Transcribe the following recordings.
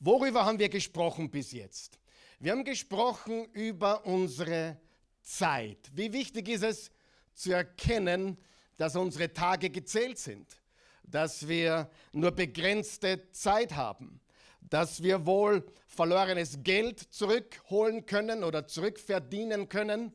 Worüber haben wir gesprochen bis jetzt? Wir haben gesprochen über unsere Zeit. Wie wichtig ist es zu erkennen, dass unsere Tage gezählt sind, dass wir nur begrenzte Zeit haben, dass wir wohl verlorenes Geld zurückholen können oder zurückverdienen können,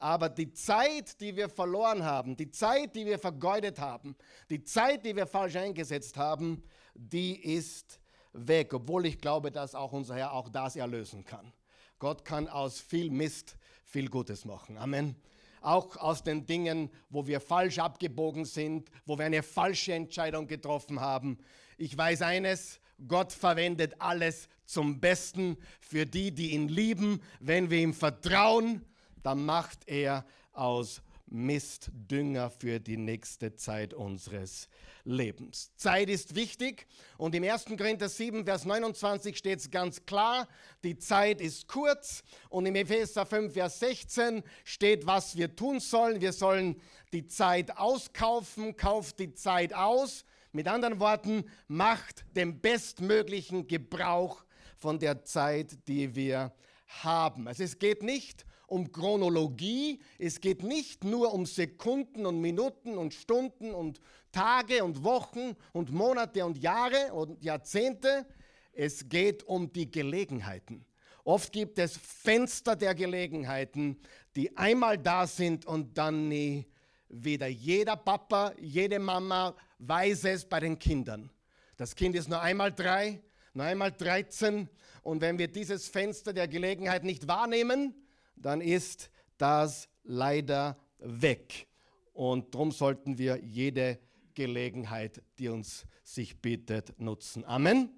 aber die Zeit, die wir verloren haben, die Zeit, die wir vergeudet haben, die Zeit, die wir falsch eingesetzt haben, die ist weg, obwohl ich glaube, dass auch unser Herr auch das erlösen kann. Gott kann aus viel Mist viel Gutes machen. Amen. Auch aus den Dingen, wo wir falsch abgebogen sind, wo wir eine falsche Entscheidung getroffen haben. Ich weiß eines, Gott verwendet alles zum Besten für die, die ihn lieben. Wenn wir ihm vertrauen, dann macht er aus Mist Dünger für die nächste Zeit unseres Lebens. Zeit ist wichtig und im 1. Korinther 7, Vers 29 steht es ganz klar, die Zeit ist kurz und im Epheser 5, Vers 16 steht, was wir tun sollen. Wir sollen die Zeit auskaufen, kauft die Zeit aus. Mit anderen Worten, macht den bestmöglichen Gebrauch von der Zeit, die wir haben. Also es geht nicht um Chronologie, es geht nicht nur um Sekunden und Minuten und Stunden und Tage und Wochen und Monate und Jahre und Jahrzehnte, es geht um die Gelegenheiten. Oft gibt es Fenster der Gelegenheiten, die einmal da sind und dann nie wieder. Jeder Papa, jede Mama weiß es bei den Kindern. Das Kind ist nur einmal drei, nur einmal 13 und wenn wir dieses Fenster der Gelegenheit nicht wahrnehmen, dann ist das leider weg. Und darum sollten wir jede Gelegenheit, die uns sich bietet, nutzen. Amen.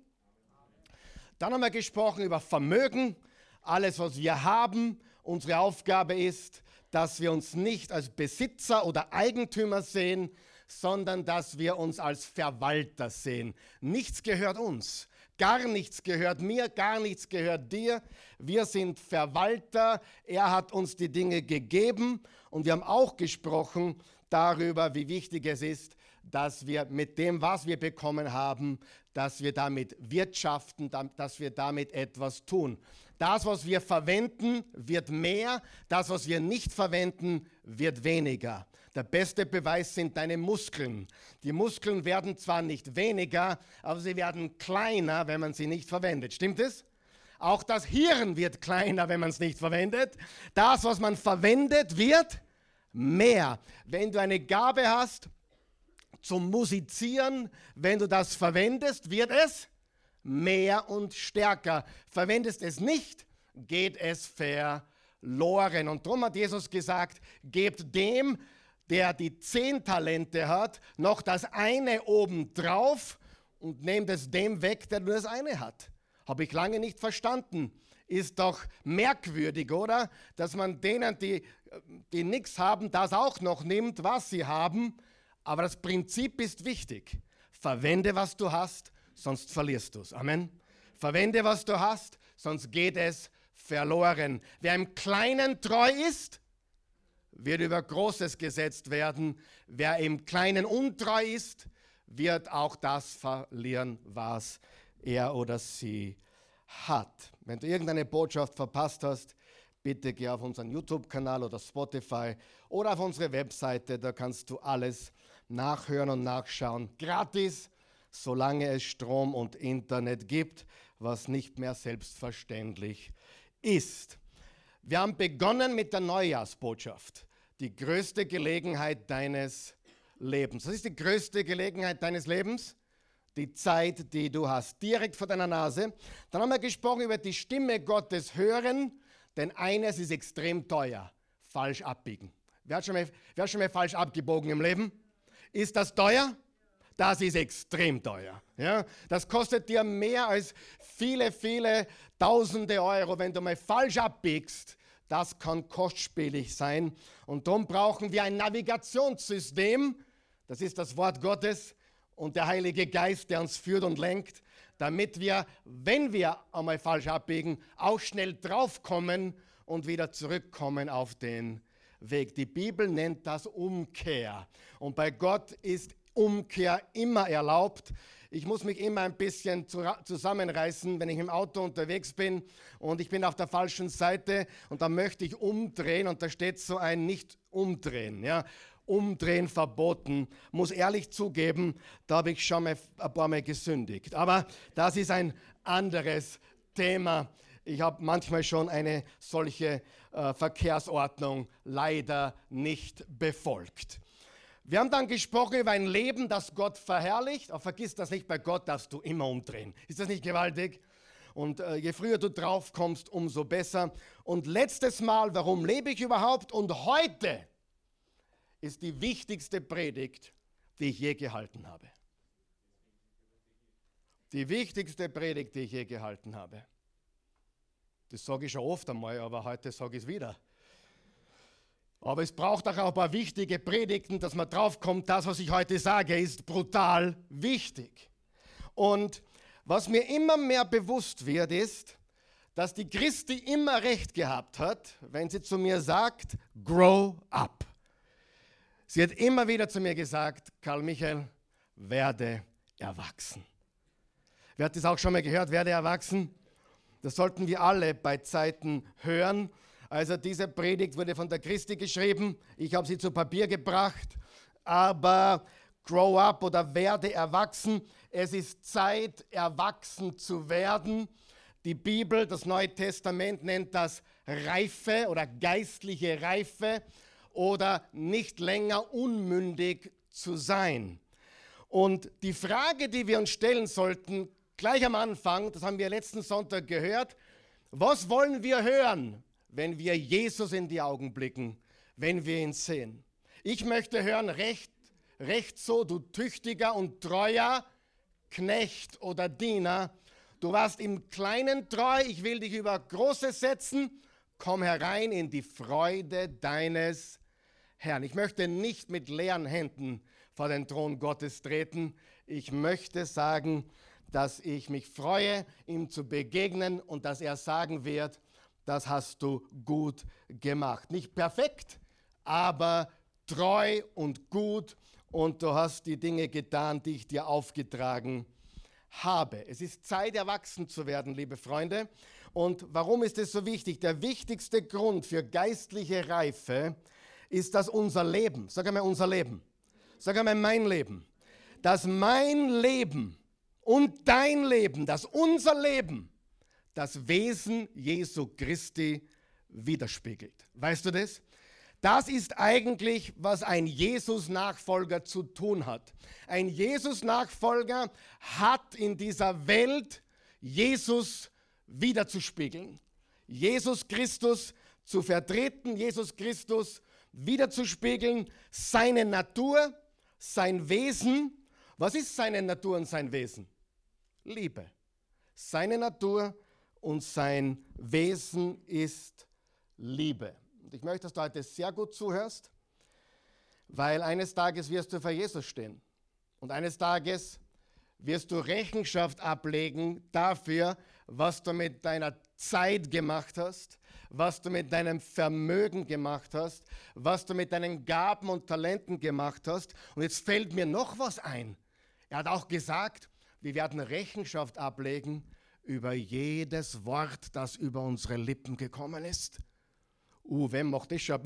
Dann haben wir gesprochen über Vermögen, alles, was wir haben. Unsere Aufgabe ist, dass wir uns nicht als Besitzer oder Eigentümer sehen, sondern dass wir uns als Verwalter sehen. Nichts gehört uns. Gar nichts gehört mir, gar nichts gehört dir. Wir sind Verwalter. Er hat uns die Dinge gegeben. Und wir haben auch gesprochen darüber, wie wichtig es ist, dass wir mit dem, was wir bekommen haben, dass wir damit wirtschaften, dass wir damit etwas tun. Das, was wir verwenden, wird mehr. Das, was wir nicht verwenden, wird weniger. Der beste Beweis sind deine Muskeln. Die Muskeln werden zwar nicht weniger, aber sie werden kleiner, wenn man sie nicht verwendet. Stimmt es? Auch das Hirn wird kleiner, wenn man es nicht verwendet. Das, was man verwendet, wird mehr. Wenn du eine Gabe hast zum Musizieren, wenn du das verwendest, wird es mehr und stärker. Verwendest es nicht, geht es verloren. Und darum hat Jesus gesagt, gebt dem, der die zehn Talente hat, noch das eine obendrauf und nehmt es dem weg, der nur das eine hat. Habe ich lange nicht verstanden. Ist doch merkwürdig, oder? Dass man denen, die, die nichts haben, das auch noch nimmt, was sie haben. Aber das Prinzip ist wichtig. Verwende, was du hast, sonst verlierst du es. Amen. Verwende, was du hast, sonst geht es verloren. Wer im Kleinen treu ist, wird über Großes gesetzt werden. Wer im Kleinen untreu ist, wird auch das verlieren, was er oder sie hat. Wenn du irgendeine Botschaft verpasst hast, bitte geh auf unseren YouTube-Kanal oder Spotify oder auf unsere Webseite, da kannst du alles nachhören und nachschauen. Gratis, solange es Strom und Internet gibt, was nicht mehr selbstverständlich ist. Wir haben begonnen mit der Neujahrsbotschaft. Die größte Gelegenheit deines Lebens. Was ist die größte Gelegenheit deines Lebens? Die Zeit, die du hast, direkt vor deiner Nase. Dann haben wir gesprochen über die Stimme Gottes hören, denn eines ist extrem teuer: falsch abbiegen. Wer hat schon mal, wer hat schon mal falsch abgebogen im Leben? Ist das teuer? Das ist extrem teuer. Ja? Das kostet dir mehr als viele, viele Tausende Euro, wenn du mal falsch abbiegst. Das kann kostspielig sein. Und darum brauchen wir ein Navigationssystem. Das ist das Wort Gottes und der Heilige Geist, der uns führt und lenkt, damit wir, wenn wir einmal falsch abbiegen, auch schnell draufkommen und wieder zurückkommen auf den Weg. Die Bibel nennt das Umkehr. Und bei Gott ist Umkehr immer erlaubt. Ich muss mich immer ein bisschen zusammenreißen, wenn ich im Auto unterwegs bin und ich bin auf der falschen Seite und da möchte ich umdrehen und da steht so ein nicht umdrehen. Ja? Umdrehen verboten. Muss ehrlich zugeben, da habe ich schon mal ein paar Mal gesündigt. Aber das ist ein anderes Thema. Ich habe manchmal schon eine solche äh, Verkehrsordnung leider nicht befolgt. Wir haben dann gesprochen über ein Leben, das Gott verherrlicht. Aber vergiss das nicht, bei Gott darfst du immer umdrehen. Ist das nicht gewaltig? Und äh, je früher du drauf kommst, umso besser. Und letztes Mal, warum lebe ich überhaupt? Und heute ist die wichtigste Predigt, die ich je gehalten habe. Die wichtigste Predigt, die ich je gehalten habe. Das sage ich schon oft einmal, aber heute sage ich es wieder. Aber es braucht auch ein paar wichtige Predigten, dass man draufkommt, das, was ich heute sage, ist brutal wichtig. Und was mir immer mehr bewusst wird, ist, dass die Christi immer recht gehabt hat, wenn sie zu mir sagt, grow up. Sie hat immer wieder zu mir gesagt, Karl Michael, werde erwachsen. Wer hat das auch schon mal gehört, werde erwachsen? Das sollten wir alle bei Zeiten hören also diese Predigt wurde von der Christi geschrieben. Ich habe sie zu Papier gebracht. Aber grow up oder werde erwachsen. Es ist Zeit, erwachsen zu werden. Die Bibel, das Neue Testament nennt das Reife oder geistliche Reife oder nicht länger unmündig zu sein. Und die Frage, die wir uns stellen sollten, gleich am Anfang, das haben wir letzten Sonntag gehört, was wollen wir hören? Wenn wir Jesus in die Augen blicken, wenn wir ihn sehen. Ich möchte hören, recht, recht so, du tüchtiger und treuer Knecht oder Diener. Du warst im Kleinen treu, ich will dich über Großes setzen. Komm herein in die Freude deines Herrn. Ich möchte nicht mit leeren Händen vor den Thron Gottes treten. Ich möchte sagen, dass ich mich freue, ihm zu begegnen und dass er sagen wird, das hast du gut gemacht. Nicht perfekt, aber treu und gut und du hast die Dinge getan, die ich dir aufgetragen habe. Es ist Zeit, erwachsen zu werden, liebe Freunde. Und warum ist es so wichtig? Der wichtigste Grund für geistliche Reife ist, dass unser Leben, sag einmal unser Leben, sag einmal mein Leben, dass mein Leben und dein Leben, dass unser Leben das Wesen Jesu Christi widerspiegelt. Weißt du das? Das ist eigentlich, was ein Jesus-Nachfolger zu tun hat. Ein Jesus-Nachfolger hat in dieser Welt Jesus wiederzuspiegeln. Jesus Christus zu vertreten, Jesus Christus wiederzuspiegeln, seine Natur, sein Wesen. Was ist seine Natur und sein Wesen? Liebe. Seine Natur, und sein Wesen ist Liebe. Und ich möchte, dass du heute sehr gut zuhörst, weil eines Tages wirst du vor Jesus stehen. Und eines Tages wirst du Rechenschaft ablegen dafür, was du mit deiner Zeit gemacht hast, was du mit deinem Vermögen gemacht hast, was du mit deinen Gaben und Talenten gemacht hast. Und jetzt fällt mir noch was ein. Er hat auch gesagt, wir werden Rechenschaft ablegen über jedes Wort, das über unsere Lippen gekommen ist. Uh, wem macht das schon?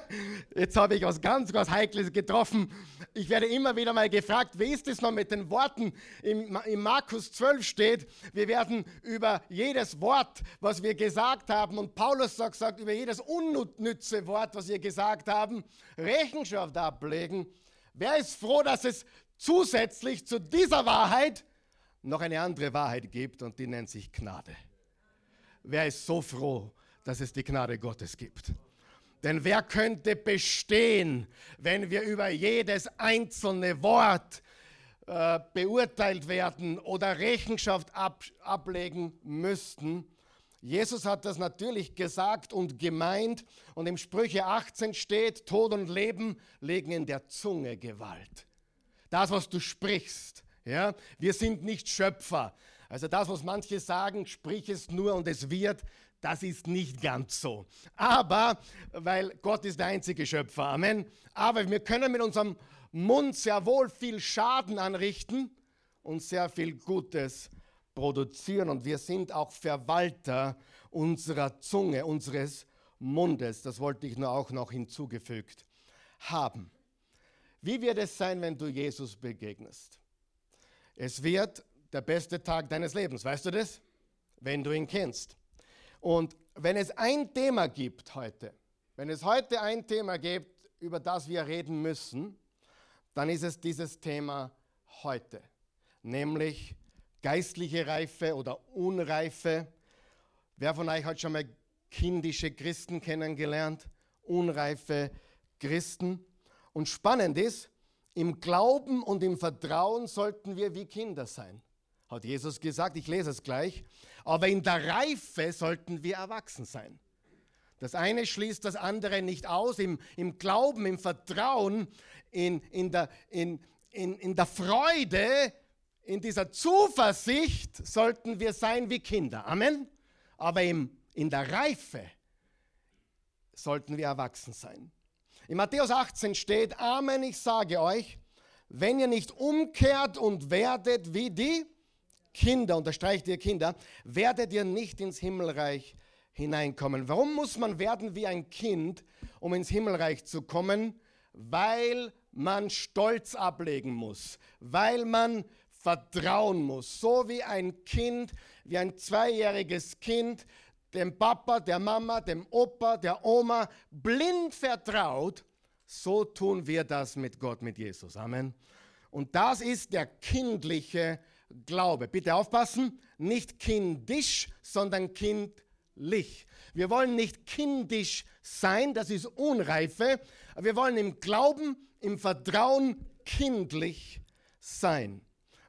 Jetzt habe ich was ganz, ganz Heikles getroffen. Ich werde immer wieder mal gefragt, wie ist es noch mit den Worten? Im, Im Markus 12 steht, wir werden über jedes Wort, was wir gesagt haben, und Paulus sagt, sagt über jedes unnütze Wort, was wir gesagt haben, Rechenschaft ablegen. Wer ist froh, dass es zusätzlich zu dieser Wahrheit noch eine andere Wahrheit gibt und die nennt sich Gnade. Wer ist so froh, dass es die Gnade Gottes gibt? Denn wer könnte bestehen, wenn wir über jedes einzelne Wort äh, beurteilt werden oder Rechenschaft ab, ablegen müssten? Jesus hat das natürlich gesagt und gemeint und im Sprüche 18 steht, Tod und Leben legen in der Zunge Gewalt. Das, was du sprichst, ja, wir sind nicht Schöpfer. Also das, was manche sagen, sprich es nur und es wird, das ist nicht ganz so. Aber, weil Gott ist der einzige Schöpfer, Amen. Aber wir können mit unserem Mund sehr wohl viel Schaden anrichten und sehr viel Gutes produzieren. Und wir sind auch Verwalter unserer Zunge, unseres Mundes. Das wollte ich nur auch noch hinzugefügt haben. Wie wird es sein, wenn du Jesus begegnest? Es wird der beste Tag deines Lebens, weißt du das? Wenn du ihn kennst. Und wenn es ein Thema gibt heute, wenn es heute ein Thema gibt, über das wir reden müssen, dann ist es dieses Thema heute, nämlich geistliche Reife oder Unreife. Wer von euch hat schon mal kindische Christen kennengelernt? Unreife Christen. Und spannend ist, im Glauben und im Vertrauen sollten wir wie Kinder sein, hat Jesus gesagt. Ich lese es gleich. Aber in der Reife sollten wir erwachsen sein. Das eine schließt das andere nicht aus. Im, im Glauben, im Vertrauen, in, in, der, in, in, in der Freude, in dieser Zuversicht sollten wir sein wie Kinder. Amen. Aber im, in der Reife sollten wir erwachsen sein. In Matthäus 18 steht, Amen, ich sage euch, wenn ihr nicht umkehrt und werdet wie die Kinder, unterstreicht ihr Kinder, werdet ihr nicht ins Himmelreich hineinkommen. Warum muss man werden wie ein Kind, um ins Himmelreich zu kommen? Weil man Stolz ablegen muss, weil man vertrauen muss. So wie ein Kind, wie ein zweijähriges Kind dem Papa, der Mama, dem Opa, der Oma blind vertraut, so tun wir das mit Gott, mit Jesus. Amen. Und das ist der kindliche Glaube. Bitte aufpassen, nicht kindisch, sondern kindlich. Wir wollen nicht kindisch sein, das ist Unreife, wir wollen im Glauben, im Vertrauen kindlich sein.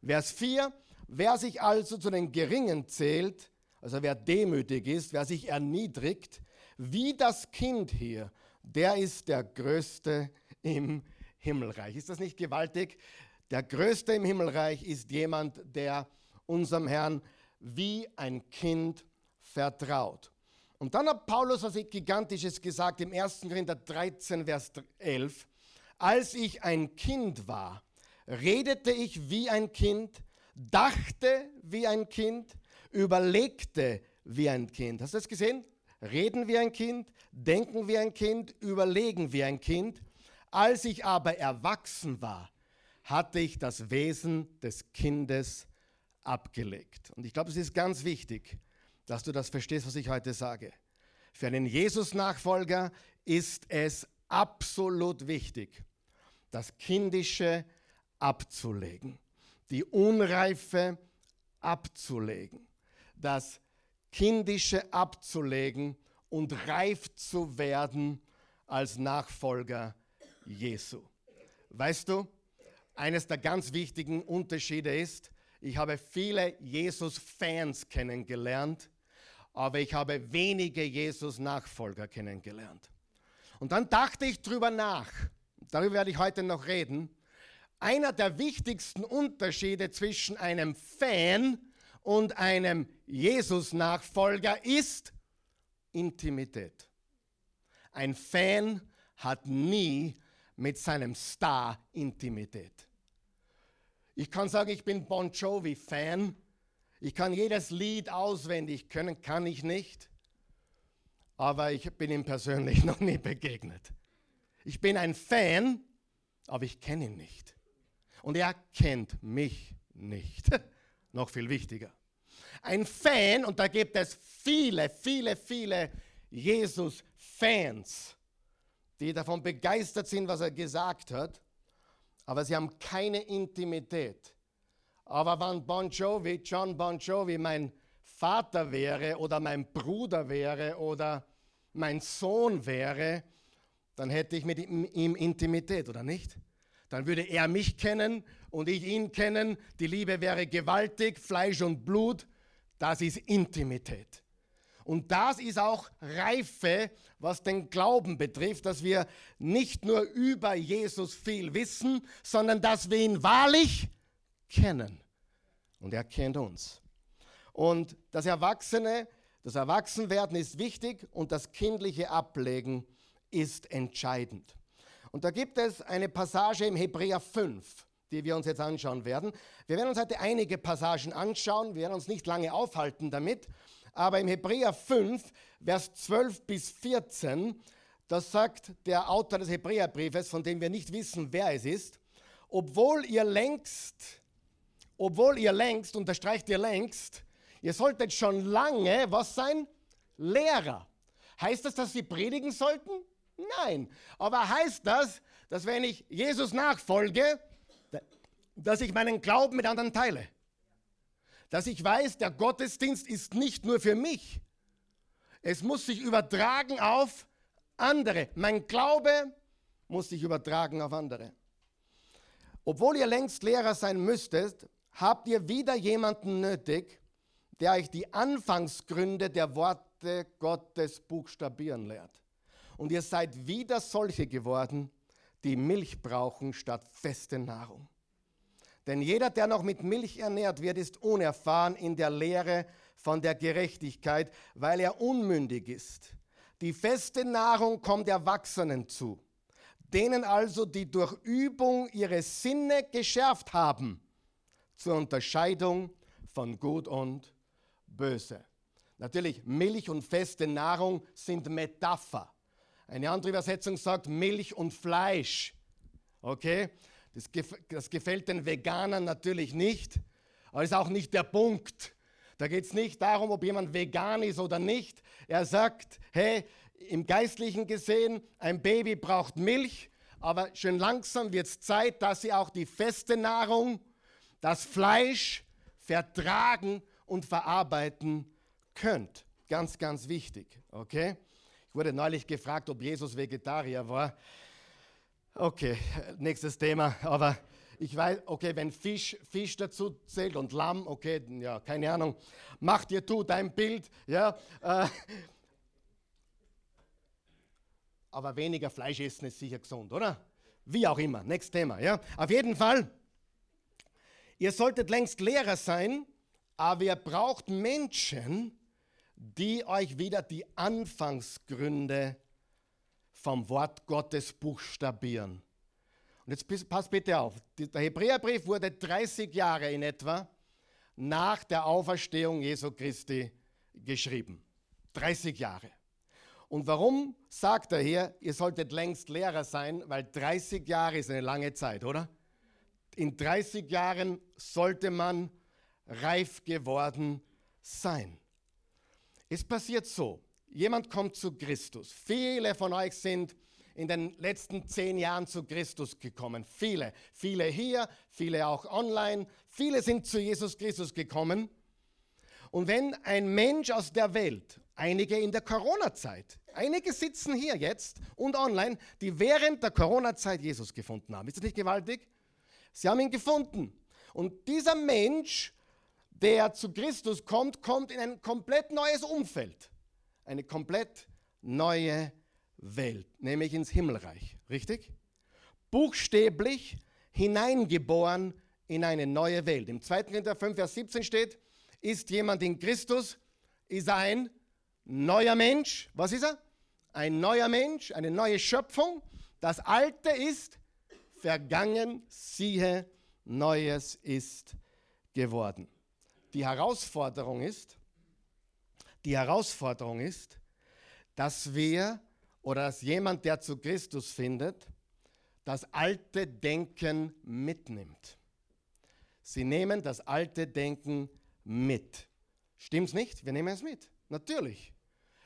Vers 4, wer sich also zu den Geringen zählt, also wer demütig ist, wer sich erniedrigt, wie das Kind hier, der ist der Größte im Himmelreich. Ist das nicht gewaltig? Der Größte im Himmelreich ist jemand, der unserem Herrn wie ein Kind vertraut. Und dann hat Paulus was Gigantisches gesagt im 1. Korinther 13, Vers 11. Als ich ein Kind war, redete ich wie ein Kind, dachte wie ein Kind, überlegte wie ein Kind. Hast du das gesehen? Reden wie ein Kind, denken wie ein Kind, überlegen wie ein Kind. Als ich aber erwachsen war, hatte ich das Wesen des Kindes abgelegt. Und ich glaube, es ist ganz wichtig, dass du das verstehst, was ich heute sage. Für einen Jesus-Nachfolger ist es absolut wichtig, das Kindische abzulegen, die Unreife abzulegen das Kindische abzulegen und reif zu werden als Nachfolger Jesu. Weißt du, eines der ganz wichtigen Unterschiede ist, ich habe viele Jesus-Fans kennengelernt, aber ich habe wenige Jesus-Nachfolger kennengelernt. Und dann dachte ich drüber nach, darüber werde ich heute noch reden, einer der wichtigsten Unterschiede zwischen einem Fan und einem Jesus-Nachfolger ist Intimität. Ein Fan hat nie mit seinem Star Intimität. Ich kann sagen, ich bin Bon Jovi-Fan. Ich kann jedes Lied auswendig können, kann ich nicht. Aber ich bin ihm persönlich noch nie begegnet. Ich bin ein Fan, aber ich kenne ihn nicht. Und er kennt mich nicht. noch viel wichtiger. Ein Fan, und da gibt es viele, viele, viele Jesus-Fans, die davon begeistert sind, was er gesagt hat, aber sie haben keine Intimität. Aber wenn Bon Jovi, John Bon Jovi mein Vater wäre oder mein Bruder wäre oder mein Sohn wäre, dann hätte ich mit ihm Intimität, oder nicht? Dann würde er mich kennen und ich ihn kennen. Die Liebe wäre gewaltig, Fleisch und Blut. Das ist Intimität. Und das ist auch Reife, was den Glauben betrifft, dass wir nicht nur über Jesus viel wissen, sondern dass wir ihn wahrlich kennen. Und er kennt uns. Und das Erwachsene, das Erwachsenwerden ist wichtig und das kindliche Ablegen ist entscheidend. Und da gibt es eine Passage im Hebräer 5, die wir uns jetzt anschauen werden. Wir werden uns heute einige Passagen anschauen, wir werden uns nicht lange aufhalten damit, aber im Hebräer 5, Vers 12 bis 14, das sagt der Autor des Hebräerbriefes, von dem wir nicht wissen, wer es ist, obwohl ihr längst, obwohl ihr längst, unterstreicht ihr längst, ihr solltet schon lange, was sein? Lehrer. Heißt das, dass sie predigen sollten? Nein. Aber heißt das, dass wenn ich Jesus nachfolge, dass ich meinen Glauben mit anderen teile? Dass ich weiß, der Gottesdienst ist nicht nur für mich. Es muss sich übertragen auf andere. Mein Glaube muss sich übertragen auf andere. Obwohl ihr längst Lehrer sein müsstet, habt ihr wieder jemanden nötig, der euch die Anfangsgründe der Worte Gottes buchstabieren lehrt. Und ihr seid wieder solche geworden, die Milch brauchen statt feste Nahrung. Denn jeder, der noch mit Milch ernährt wird, ist unerfahren in der Lehre von der Gerechtigkeit, weil er unmündig ist. Die feste Nahrung kommt Erwachsenen zu, denen also, die durch Übung ihre Sinne geschärft haben, zur Unterscheidung von Gut und Böse. Natürlich, Milch und feste Nahrung sind Metapher. Eine andere Übersetzung sagt Milch und Fleisch. Okay? Das, gef das gefällt den Veganern natürlich nicht, aber ist auch nicht der Punkt. Da geht es nicht darum, ob jemand vegan ist oder nicht. Er sagt, hey, im Geistlichen gesehen, ein Baby braucht Milch, aber schön langsam wird es Zeit, dass sie auch die feste Nahrung, das Fleisch vertragen und verarbeiten könnt. Ganz, ganz wichtig. Okay? Ich wurde neulich gefragt, ob Jesus Vegetarier war. Okay, nächstes Thema. Aber ich weiß, okay, wenn Fisch, Fisch dazu zählt und Lamm, okay, ja, keine Ahnung. Mach dir du dein Bild, ja. Äh, aber weniger Fleisch essen ist sicher gesund, oder? Wie auch immer, nächstes Thema, ja. Auf jeden Fall, ihr solltet längst Lehrer sein, aber ihr braucht Menschen, die euch wieder die Anfangsgründe vom Wort Gottes buchstabieren. Und jetzt passt bitte auf, der Hebräerbrief wurde 30 Jahre in etwa nach der Auferstehung Jesu Christi geschrieben. 30 Jahre. Und warum sagt er hier, ihr solltet längst Lehrer sein? Weil 30 Jahre ist eine lange Zeit, oder? In 30 Jahren sollte man reif geworden sein. Es passiert so, jemand kommt zu Christus. Viele von euch sind in den letzten zehn Jahren zu Christus gekommen. Viele, viele hier, viele auch online. Viele sind zu Jesus Christus gekommen. Und wenn ein Mensch aus der Welt, einige in der Corona-Zeit, einige sitzen hier jetzt und online, die während der Corona-Zeit Jesus gefunden haben. Ist das nicht gewaltig? Sie haben ihn gefunden. Und dieser Mensch der zu Christus kommt, kommt in ein komplett neues Umfeld. Eine komplett neue Welt, nämlich ins Himmelreich. Richtig? Buchstäblich hineingeboren in eine neue Welt. Im 2. Korinther 5, Vers 17 steht, ist jemand in Christus, ist ein neuer Mensch. Was ist er? Ein neuer Mensch, eine neue Schöpfung. Das Alte ist vergangen, siehe, Neues ist geworden. Die Herausforderung ist, die Herausforderung ist, dass wir oder dass jemand, der zu Christus findet, das alte Denken mitnimmt. Sie nehmen das alte Denken mit. Stimmt's nicht? Wir nehmen es mit. Natürlich.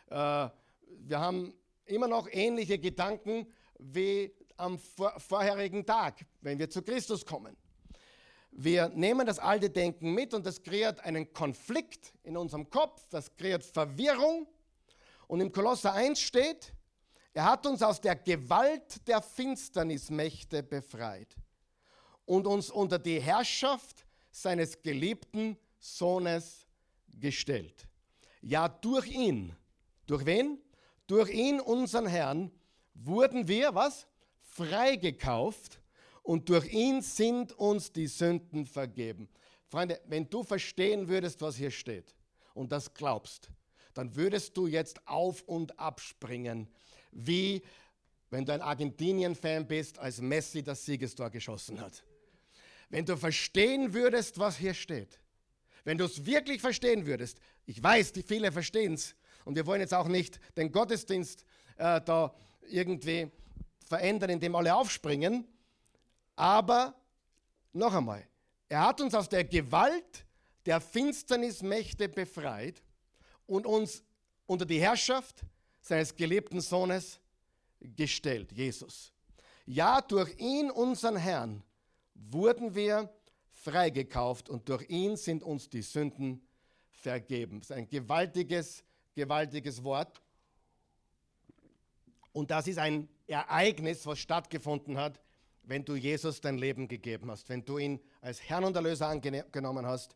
Äh, wir haben immer noch ähnliche Gedanken wie am vor vorherigen Tag, wenn wir zu Christus kommen. Wir nehmen das alte Denken mit und das kreiert einen Konflikt in unserem Kopf, das kreiert Verwirrung. Und im Kolosser 1 steht, er hat uns aus der Gewalt der Finsternismächte befreit und uns unter die Herrschaft seines geliebten Sohnes gestellt. Ja, durch ihn. Durch wen? Durch ihn, unseren Herrn, wurden wir, was? Freigekauft und durch ihn sind uns die Sünden vergeben. Freunde, wenn du verstehen würdest, was hier steht, und das glaubst, dann würdest du jetzt auf und abspringen, wie wenn du ein Argentinien-Fan bist, als Messi das Siegestor geschossen hat. Wenn du verstehen würdest, was hier steht, wenn du es wirklich verstehen würdest, ich weiß, die viele verstehen es, und wir wollen jetzt auch nicht den Gottesdienst äh, da irgendwie verändern, indem alle aufspringen, aber noch einmal, er hat uns aus der Gewalt der Finsternismächte befreit und uns unter die Herrschaft seines geliebten Sohnes gestellt, Jesus. Ja, durch ihn, unseren Herrn, wurden wir freigekauft und durch ihn sind uns die Sünden vergeben. Das ist ein gewaltiges, gewaltiges Wort. Und das ist ein Ereignis, was stattgefunden hat, wenn du Jesus dein Leben gegeben hast, wenn du ihn als Herrn und Erlöser angenommen hast,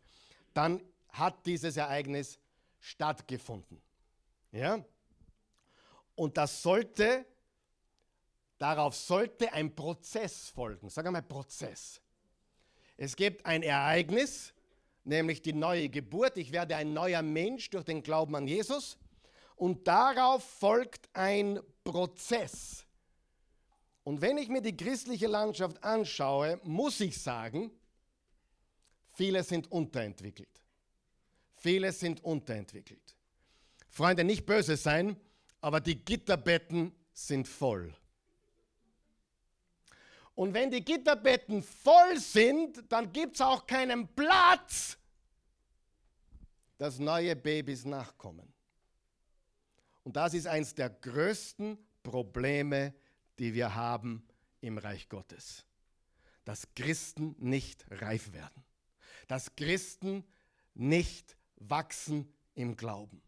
dann hat dieses Ereignis stattgefunden. Ja? Und das sollte, darauf sollte ein Prozess folgen. Sag einmal Prozess. Es gibt ein Ereignis, nämlich die neue Geburt. Ich werde ein neuer Mensch durch den Glauben an Jesus. Und darauf folgt ein Prozess. Und wenn ich mir die christliche Landschaft anschaue, muss ich sagen, viele sind unterentwickelt. Viele sind unterentwickelt. Freunde, nicht böse sein, aber die Gitterbetten sind voll. Und wenn die Gitterbetten voll sind, dann gibt es auch keinen Platz, dass neue Babys nachkommen. Und das ist eines der größten Probleme, die wir haben im Reich Gottes. Dass Christen nicht reif werden. Dass Christen nicht wachsen im Glauben.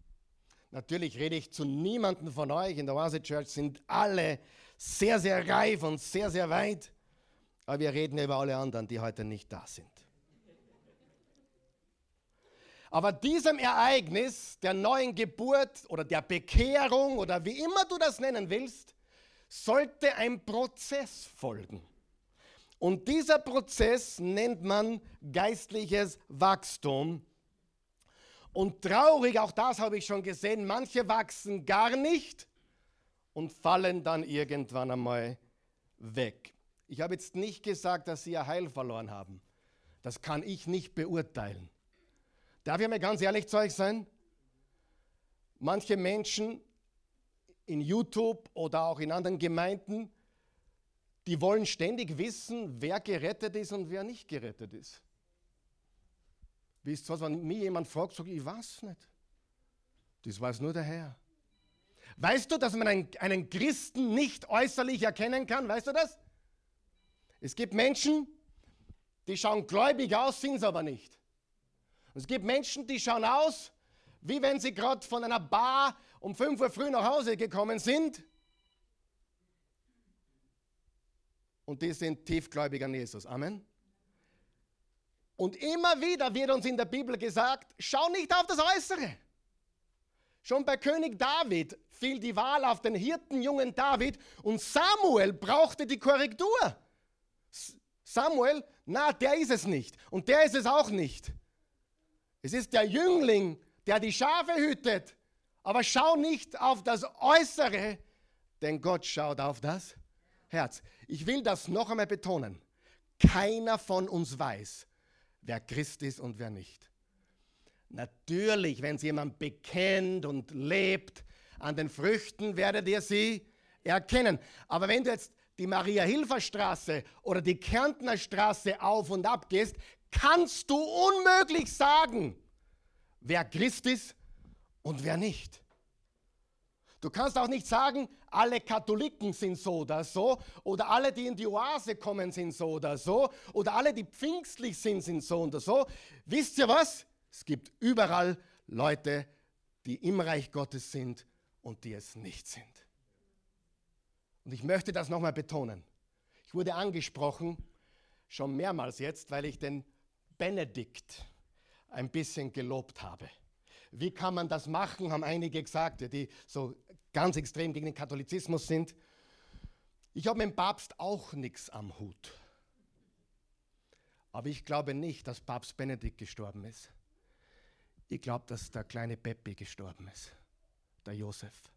Natürlich rede ich zu niemandem von euch. In der Oase Church sind alle sehr, sehr reif und sehr, sehr weit. Aber wir reden über alle anderen, die heute nicht da sind. Aber diesem Ereignis der neuen Geburt oder der Bekehrung oder wie immer du das nennen willst, sollte ein Prozess folgen. Und dieser Prozess nennt man geistliches Wachstum. Und traurig, auch das habe ich schon gesehen, manche wachsen gar nicht und fallen dann irgendwann einmal weg. Ich habe jetzt nicht gesagt, dass sie ihr Heil verloren haben. Das kann ich nicht beurteilen. Darf ich mal ganz ehrlich zu euch sein? Manche Menschen in YouTube oder auch in anderen Gemeinden, die wollen ständig wissen, wer gerettet ist und wer nicht gerettet ist. Wisst ihr was, wenn mir jemand fragt, sage ich, ich weiß nicht. Das weiß nur der Herr. Weißt du, dass man einen, einen Christen nicht äußerlich erkennen kann? Weißt du das? Es gibt Menschen, die schauen gläubig aus, sind es aber nicht. Und es gibt Menschen, die schauen aus, wie wenn sie gerade von einer Bar um 5 Uhr früh nach Hause gekommen sind. Und die sind tiefgläubig an Jesus. Amen. Und immer wieder wird uns in der Bibel gesagt, schau nicht auf das Äußere. Schon bei König David fiel die Wahl auf den Hirtenjungen David und Samuel brauchte die Korrektur. Samuel, na, der ist es nicht. Und der ist es auch nicht. Es ist der Jüngling, der die Schafe hütet. Aber schau nicht auf das Äußere, denn Gott schaut auf das Herz. Ich will das noch einmal betonen. Keiner von uns weiß, wer Christ ist und wer nicht. Natürlich, wenn es jemand bekennt und lebt, an den Früchten werdet ihr sie erkennen. Aber wenn du jetzt die Maria-Hilfer-Straße oder die Kärntner Straße auf und ab gehst, kannst du unmöglich sagen, wer Christ ist und wer nicht. Du kannst auch nicht sagen, alle Katholiken sind so oder so, oder alle, die in die Oase kommen, sind so oder so, oder alle, die pfingstlich sind, sind so oder so. Wisst ihr was? Es gibt überall Leute, die im Reich Gottes sind und die es nicht sind. Und ich möchte das nochmal betonen. Ich wurde angesprochen, schon mehrmals jetzt, weil ich den Benedikt ein bisschen gelobt habe. Wie kann man das machen, haben einige gesagt, die so ganz extrem gegen den Katholizismus sind. Ich habe mit dem Papst auch nichts am Hut. Aber ich glaube nicht, dass Papst Benedikt gestorben ist. Ich glaube, dass der kleine Peppi gestorben ist, der Josef.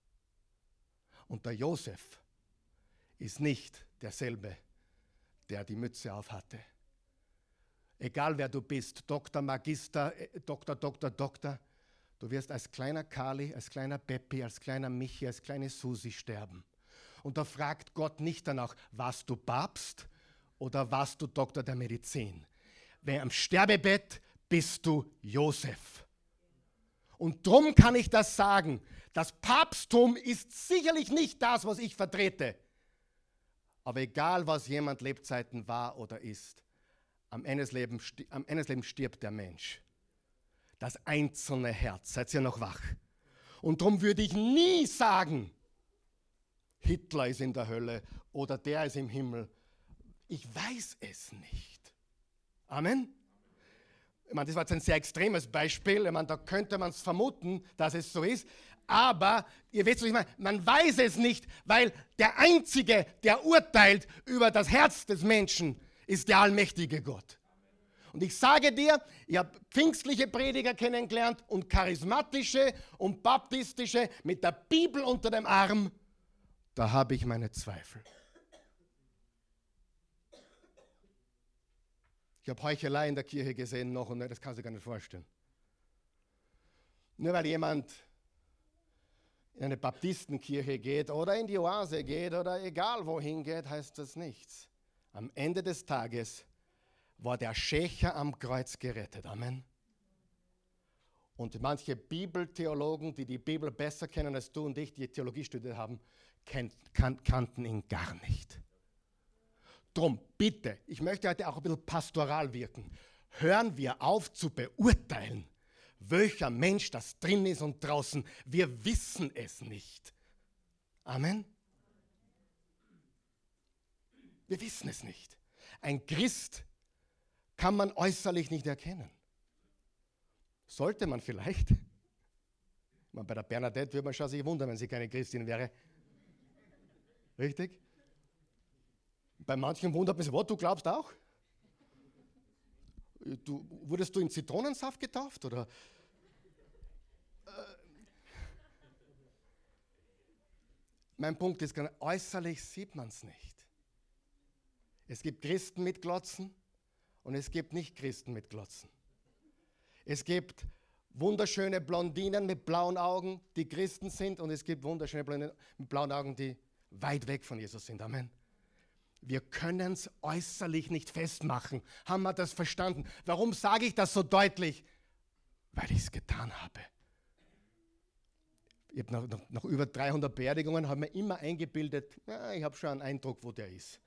Und der Josef ist nicht derselbe, der die Mütze aufhatte. Egal wer du bist, Doktor, Magister, äh, Doktor, Doktor, Doktor, du wirst als kleiner Kali, als kleiner Peppi, als kleiner Michi, als kleine Susi sterben. Und da fragt Gott nicht danach, warst du Papst oder warst du Doktor der Medizin? Wer am Sterbebett bist du Josef. Und drum kann ich das sagen. Das Papsttum ist sicherlich nicht das, was ich vertrete. Aber egal, was jemand Lebzeiten war oder ist, am Ende des Lebens, am Ende des Lebens stirbt der Mensch. Das einzelne Herz. Seid ihr noch wach? Und darum würde ich nie sagen, Hitler ist in der Hölle oder der ist im Himmel. Ich weiß es nicht. Amen. Ich meine, das war jetzt ein sehr extremes Beispiel. Ich meine, da könnte man es vermuten, dass es so ist. Aber ihr wisst, was ich meine, man weiß es nicht, weil der Einzige, der urteilt über das Herz des Menschen, ist der allmächtige Gott. Und ich sage dir, ich habe pfingstliche Prediger kennengelernt und charismatische und baptistische mit der Bibel unter dem Arm. Da habe ich meine Zweifel. Ich habe Heuchelei in der Kirche gesehen noch und das kannst du gar nicht vorstellen. Nur weil jemand in eine Baptistenkirche geht oder in die Oase geht oder egal wohin geht, heißt das nichts. Am Ende des Tages war der Schächer am Kreuz gerettet. Amen. Und manche Bibeltheologen, die die Bibel besser kennen als du und ich, die Theologie studiert haben, kannten ihn gar nicht. Drum, bitte, ich möchte heute auch ein bisschen pastoral wirken. Hören wir auf zu beurteilen, welcher Mensch das drin ist und draußen. Wir wissen es nicht. Amen. Wir wissen es nicht. Ein Christ kann man äußerlich nicht erkennen. Sollte man vielleicht. Man, bei der Bernadette würde man schon sich wundern, wenn sie keine Christin wäre. Richtig? Bei manchen wundert man sich, was, du glaubst auch? Du, wurdest du in Zitronensaft getauft? Oder? Äh, mein Punkt ist, äußerlich sieht man es nicht. Es gibt Christen mit Glotzen und es gibt Nicht-Christen mit Glotzen. Es gibt wunderschöne Blondinen mit blauen Augen, die Christen sind, und es gibt wunderschöne Blondinen mit blauen Augen, die weit weg von Jesus sind. Amen. Wir können es äußerlich nicht festmachen. Haben wir das verstanden? Warum sage ich das so deutlich? Weil ich es getan habe. Ich habe nach, nach, nach, über 300 Beerdigungen habe mir immer eingebildet, ja, ich habe schon einen Eindruck, wo der ist.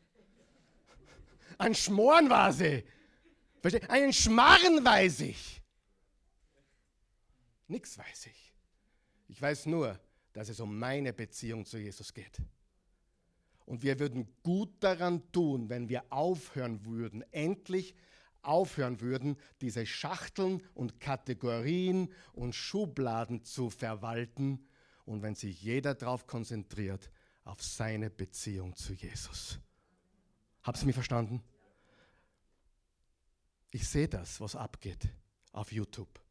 Ein Schmoren war sie. Versteht? Einen Schmarren weiß ich. Nichts weiß ich. Ich weiß nur, dass es um meine Beziehung zu Jesus geht. Und wir würden gut daran tun, wenn wir aufhören würden, endlich aufhören würden, diese Schachteln und Kategorien und Schubladen zu verwalten und wenn sich jeder darauf konzentriert, auf seine Beziehung zu Jesus. Habt ihr mich verstanden? Ich sehe das, was abgeht auf YouTube.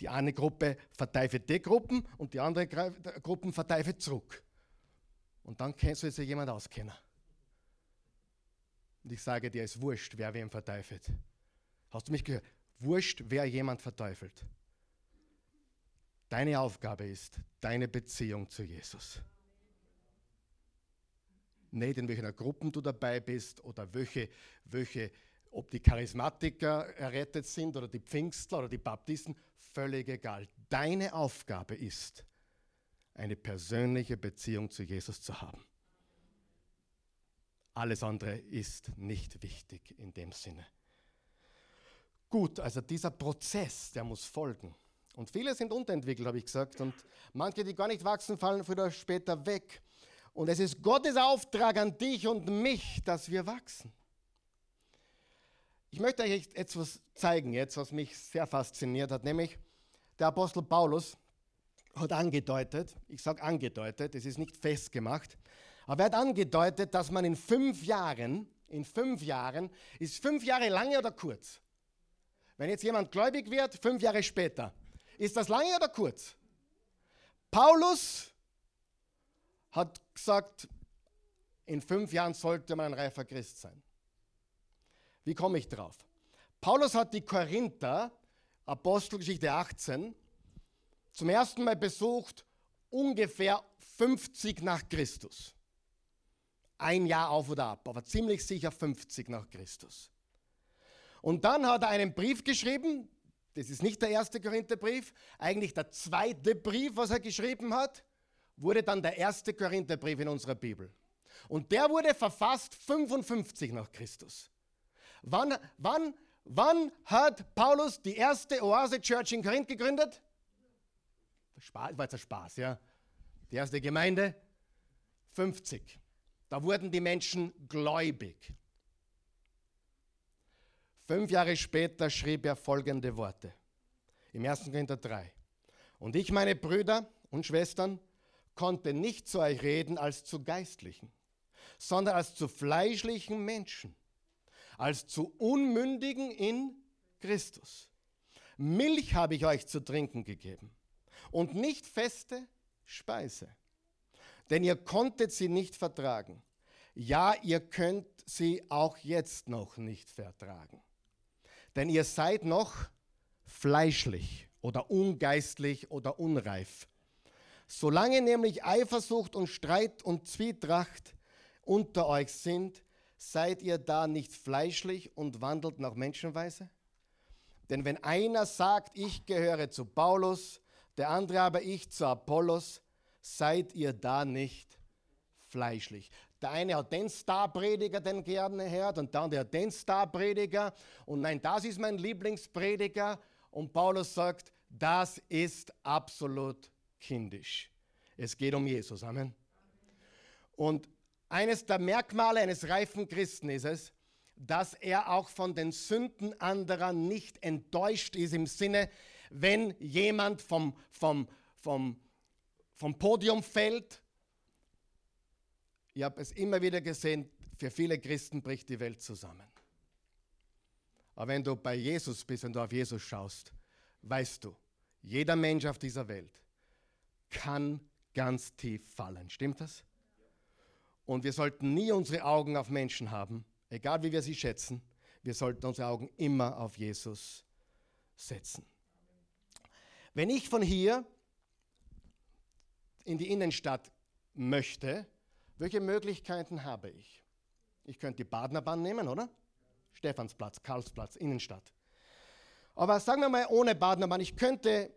Die eine Gruppe verteifelt die Gruppen und die andere Gruppen verteifelt zurück. Und dann kennst du sich jemand auskennen. Und ich sage dir, es ist wurscht, wer wem verteufelt. Hast du mich gehört? Wurscht, wer jemand verteufelt. Deine Aufgabe ist deine Beziehung zu Jesus. Nicht in welcher Gruppen du dabei bist oder welche, welche, ob die Charismatiker errettet sind oder die Pfingstler oder die Baptisten, völlig egal. Deine Aufgabe ist, eine persönliche Beziehung zu Jesus zu haben. Alles andere ist nicht wichtig in dem Sinne. Gut, also dieser Prozess, der muss folgen. Und viele sind unterentwickelt, habe ich gesagt. Und manche, die gar nicht wachsen, fallen früher oder später weg. Und es ist Gottes Auftrag an dich und mich, dass wir wachsen. Ich möchte euch etwas zeigen, jetzt, was mich sehr fasziniert hat, nämlich der Apostel Paulus hat angedeutet, ich sage angedeutet, es ist nicht festgemacht, aber er hat angedeutet, dass man in fünf Jahren, in fünf Jahren, ist fünf Jahre lange oder kurz? Wenn jetzt jemand gläubig wird, fünf Jahre später, Ist das lange oder kurz? Paulus hat gesagt, in fünf Jahren sollte man ein reifer Christ sein. Wie komme ich drauf? Paulus hat die Korinther, Apostelgeschichte 18, zum ersten Mal besucht, ungefähr 50 nach Christus. Ein Jahr auf oder ab, aber ziemlich sicher 50 nach Christus. Und dann hat er einen Brief geschrieben, das ist nicht der erste Korintherbrief, eigentlich der zweite Brief, was er geschrieben hat, wurde dann der erste Korintherbrief in unserer Bibel. Und der wurde verfasst 55 nach Christus. Wann, wann, wann hat Paulus die erste Oase Church in Korinth gegründet? Spaß, war jetzt ein Spaß, ja. Die erste Gemeinde 50. Da wurden die Menschen gläubig. Fünf Jahre später schrieb er folgende Worte im 1. Korinther 3. Und ich, meine Brüder und Schwestern, konnte nicht zu euch reden als zu Geistlichen, sondern als zu fleischlichen Menschen, als zu Unmündigen in Christus. Milch habe ich euch zu trinken gegeben und nicht feste Speise, denn ihr konntet sie nicht vertragen. Ja, ihr könnt sie auch jetzt noch nicht vertragen denn ihr seid noch fleischlich oder ungeistlich oder unreif. Solange nämlich Eifersucht und Streit und Zwietracht unter euch sind, seid ihr da nicht fleischlich und wandelt nach Menschenweise? Denn wenn einer sagt, ich gehöre zu Paulus, der andere aber ich zu Apollos, seid ihr da nicht fleischlich. Der eine hat den Star-Prediger, den gerne hört, und der andere hat den Star-Prediger. Und nein, das ist mein Lieblingsprediger. Und Paulus sagt, das ist absolut kindisch. Es geht um Jesus. Amen. Und eines der Merkmale eines reifen Christen ist es, dass er auch von den Sünden anderer nicht enttäuscht ist im Sinne, wenn jemand vom, vom, vom, vom Podium fällt ich habe es immer wieder gesehen, für viele Christen bricht die Welt zusammen. Aber wenn du bei Jesus bist, wenn du auf Jesus schaust, weißt du, jeder Mensch auf dieser Welt kann ganz tief fallen. Stimmt das? Und wir sollten nie unsere Augen auf Menschen haben, egal wie wir sie schätzen. Wir sollten unsere Augen immer auf Jesus setzen. Wenn ich von hier in die Innenstadt möchte, welche Möglichkeiten habe ich? Ich könnte die Badnerbahn nehmen, oder? Stephansplatz, Karlsplatz, Innenstadt. Aber sagen wir mal ohne Badnerbahn, ich könnte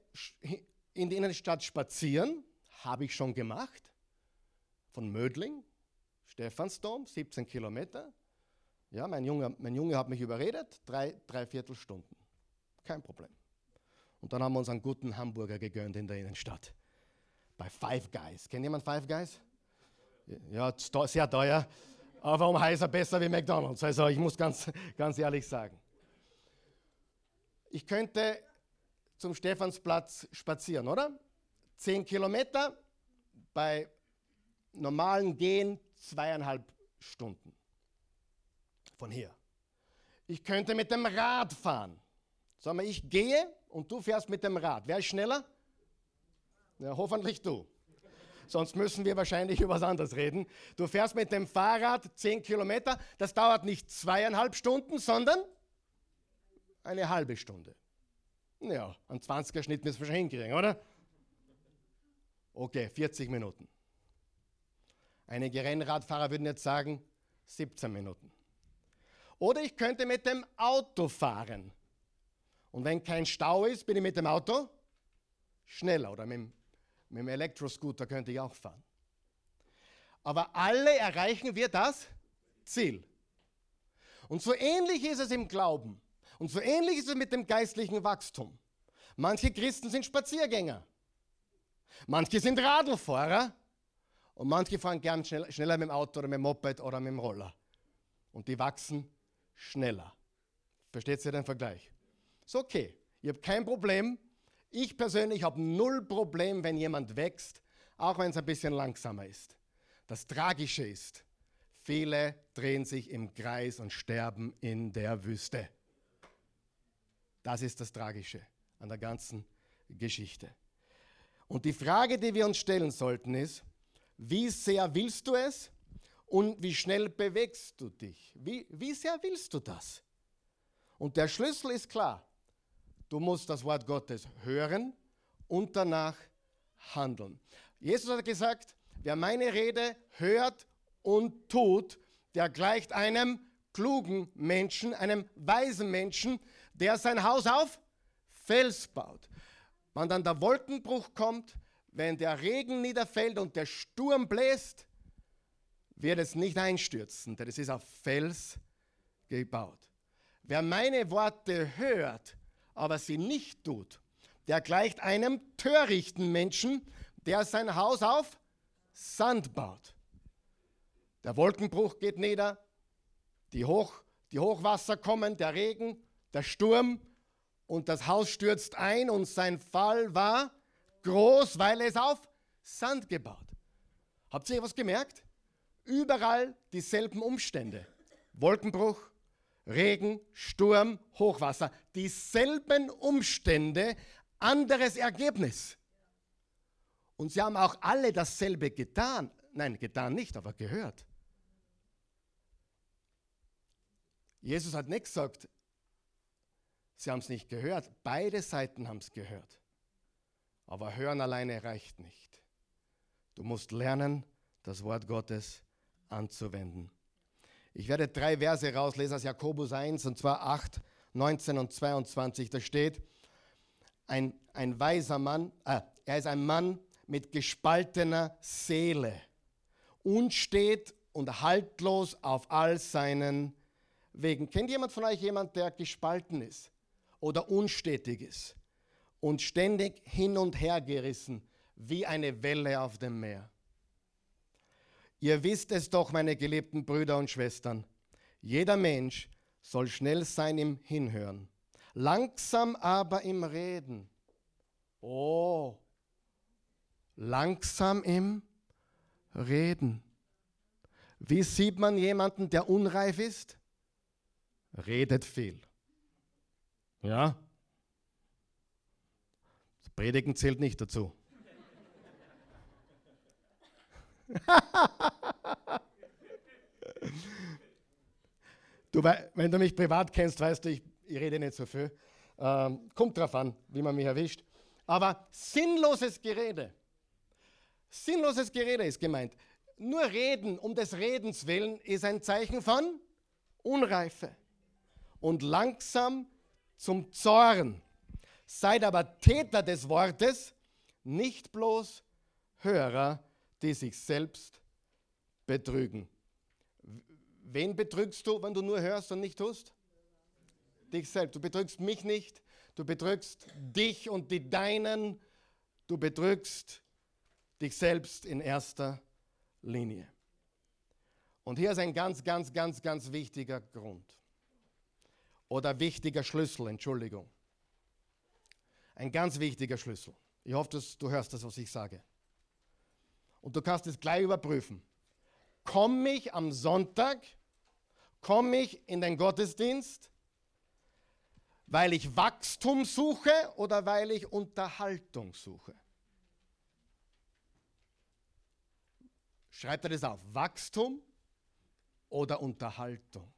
in die Innenstadt spazieren, habe ich schon gemacht. Von Mödling, Stephansdom, 17 Kilometer. Ja, mein Junge, mein Junge hat mich überredet, drei, drei Viertelstunden. Kein Problem. Und dann haben wir uns einen guten Hamburger gegönnt in der Innenstadt. Bei Five Guys. Kennt jemand Five Guys? Ja, sehr teuer, aber um heißer besser wie McDonald's. Also ich muss ganz, ganz ehrlich sagen. Ich könnte zum Stephansplatz spazieren, oder? Zehn Kilometer, bei normalen Gehen zweieinhalb Stunden von hier. Ich könnte mit dem Rad fahren. Sag mal, ich gehe und du fährst mit dem Rad. Wer ist schneller? Ja, hoffentlich du sonst müssen wir wahrscheinlich über was anderes reden. Du fährst mit dem Fahrrad 10 Kilometer, das dauert nicht zweieinhalb Stunden, sondern eine halbe Stunde. Ja, einen 20er Schnitt müssen wir schon hinkriegen, oder? Okay, 40 Minuten. Einige Rennradfahrer würden jetzt sagen 17 Minuten. Oder ich könnte mit dem Auto fahren. Und wenn kein Stau ist, bin ich mit dem Auto schneller oder mit mit dem Elektroscooter könnte ich auch fahren. Aber alle erreichen wir das Ziel. Und so ähnlich ist es im Glauben. Und so ähnlich ist es mit dem geistlichen Wachstum. Manche Christen sind Spaziergänger. Manche sind Radlfahrer. Und manche fahren gern schnell, schneller mit dem Auto oder mit dem Moped oder mit dem Roller. Und die wachsen schneller. Versteht ihr den Vergleich? Ist okay. Ich habe kein Problem, ich persönlich habe null Problem, wenn jemand wächst, auch wenn es ein bisschen langsamer ist. Das Tragische ist, viele drehen sich im Kreis und sterben in der Wüste. Das ist das Tragische an der ganzen Geschichte. Und die Frage, die wir uns stellen sollten, ist, wie sehr willst du es und wie schnell bewegst du dich? Wie, wie sehr willst du das? Und der Schlüssel ist klar. Du musst das Wort Gottes hören und danach handeln. Jesus hat gesagt, wer meine Rede hört und tut, der gleicht einem klugen Menschen, einem weisen Menschen, der sein Haus auf Fels baut. Wenn dann der Wolkenbruch kommt, wenn der Regen niederfällt und der Sturm bläst, wird es nicht einstürzen, denn es ist auf Fels gebaut. Wer meine Worte hört, aber sie nicht tut, der gleicht einem törichten Menschen, der sein Haus auf Sand baut. Der Wolkenbruch geht nieder, die, Hoch, die Hochwasser kommen, der Regen, der Sturm und das Haus stürzt ein und sein Fall war groß, weil es auf Sand gebaut. Habt ihr was gemerkt? Überall dieselben Umstände. Wolkenbruch, Regen, Sturm, Hochwasser. Dieselben Umstände, anderes Ergebnis. Und sie haben auch alle dasselbe getan. Nein, getan nicht, aber gehört. Jesus hat nicht gesagt, sie haben es nicht gehört. Beide Seiten haben es gehört. Aber hören alleine reicht nicht. Du musst lernen, das Wort Gottes anzuwenden. Ich werde drei Verse rauslesen aus Jakobus 1, und zwar 8, 19 und 22. Da steht, ein, ein weiser Mann, äh, er ist ein Mann mit gespaltener Seele, unstet und haltlos auf all seinen Wegen. Kennt jemand von euch jemand, der gespalten ist oder unstetig ist und ständig hin und her gerissen wie eine Welle auf dem Meer? Ihr wisst es doch, meine geliebten Brüder und Schwestern. Jeder Mensch soll schnell sein im Hinhören, langsam aber im Reden. Oh, langsam im Reden. Wie sieht man jemanden, der unreif ist? Redet viel. Ja? Das Predigen zählt nicht dazu. du, wenn du mich privat kennst, weißt du, ich, ich rede nicht so viel. Ähm, kommt drauf an, wie man mich erwischt. Aber sinnloses Gerede. Sinnloses Gerede ist gemeint. Nur reden um des Redens willen ist ein Zeichen von Unreife. Und langsam zum Zorn. Seid aber Täter des Wortes, nicht bloß Hörer die sich selbst betrügen. Wen betrügst du, wenn du nur hörst und nicht tust? Dich selbst. Du betrügst mich nicht. Du betrügst dich und die Deinen. Du betrügst dich selbst in erster Linie. Und hier ist ein ganz, ganz, ganz, ganz wichtiger Grund. Oder wichtiger Schlüssel, Entschuldigung. Ein ganz wichtiger Schlüssel. Ich hoffe, dass du hörst das, was ich sage. Und du kannst es gleich überprüfen. Komme ich am Sonntag, komme ich in den Gottesdienst, weil ich Wachstum suche oder weil ich Unterhaltung suche? Schreibt er das auf. Wachstum oder Unterhaltung?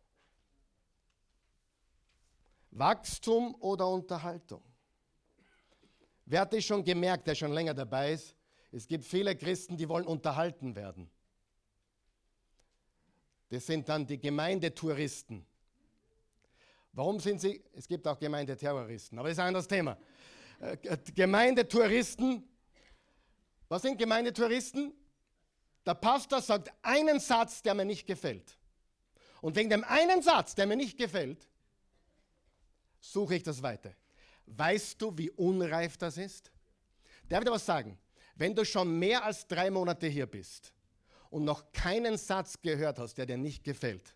Wachstum oder Unterhaltung? Wer hat das schon gemerkt, der schon länger dabei ist? Es gibt viele Christen, die wollen unterhalten werden. Das sind dann die Gemeindetouristen. Warum sind sie? Es gibt auch Gemeindeterroristen, aber das ist ein anderes Thema. Äh, Gemeindetouristen. Was sind Gemeindetouristen? Der Pastor sagt einen Satz, der mir nicht gefällt. Und wegen dem einen Satz, der mir nicht gefällt, suche ich das weiter. Weißt du, wie unreif das ist? Ich dir was sagen? Wenn du schon mehr als drei Monate hier bist und noch keinen Satz gehört hast, der dir nicht gefällt,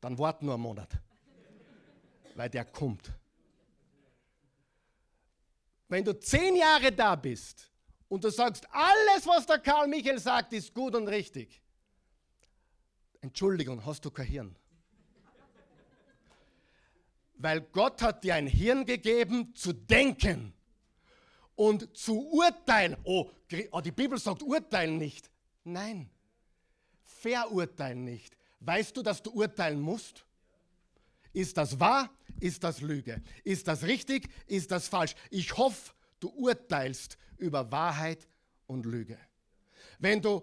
dann wart nur einen Monat, weil der kommt. Wenn du zehn Jahre da bist und du sagst, alles, was der Karl Michael sagt, ist gut und richtig, Entschuldigung, hast du kein Hirn. Weil Gott hat dir ein Hirn gegeben zu denken und zu urteilen. Oh, oh, die Bibel sagt urteilen nicht. Nein, verurteilen nicht. Weißt du, dass du urteilen musst? Ist das wahr? Ist das Lüge? Ist das richtig? Ist das falsch? Ich hoffe, du urteilst über Wahrheit und Lüge. Wenn du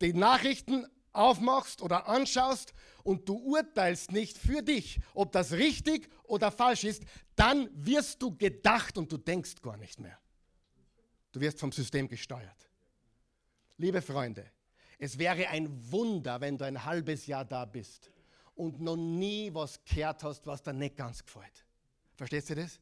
die Nachrichten aufmachst oder anschaust und du urteilst nicht für dich, ob das richtig oder falsch ist, dann wirst du gedacht und du denkst gar nicht mehr. Du wirst vom System gesteuert. Liebe Freunde, es wäre ein Wunder, wenn du ein halbes Jahr da bist und noch nie was gehört hast, was dir nicht ganz gefällt. Verstehst du das?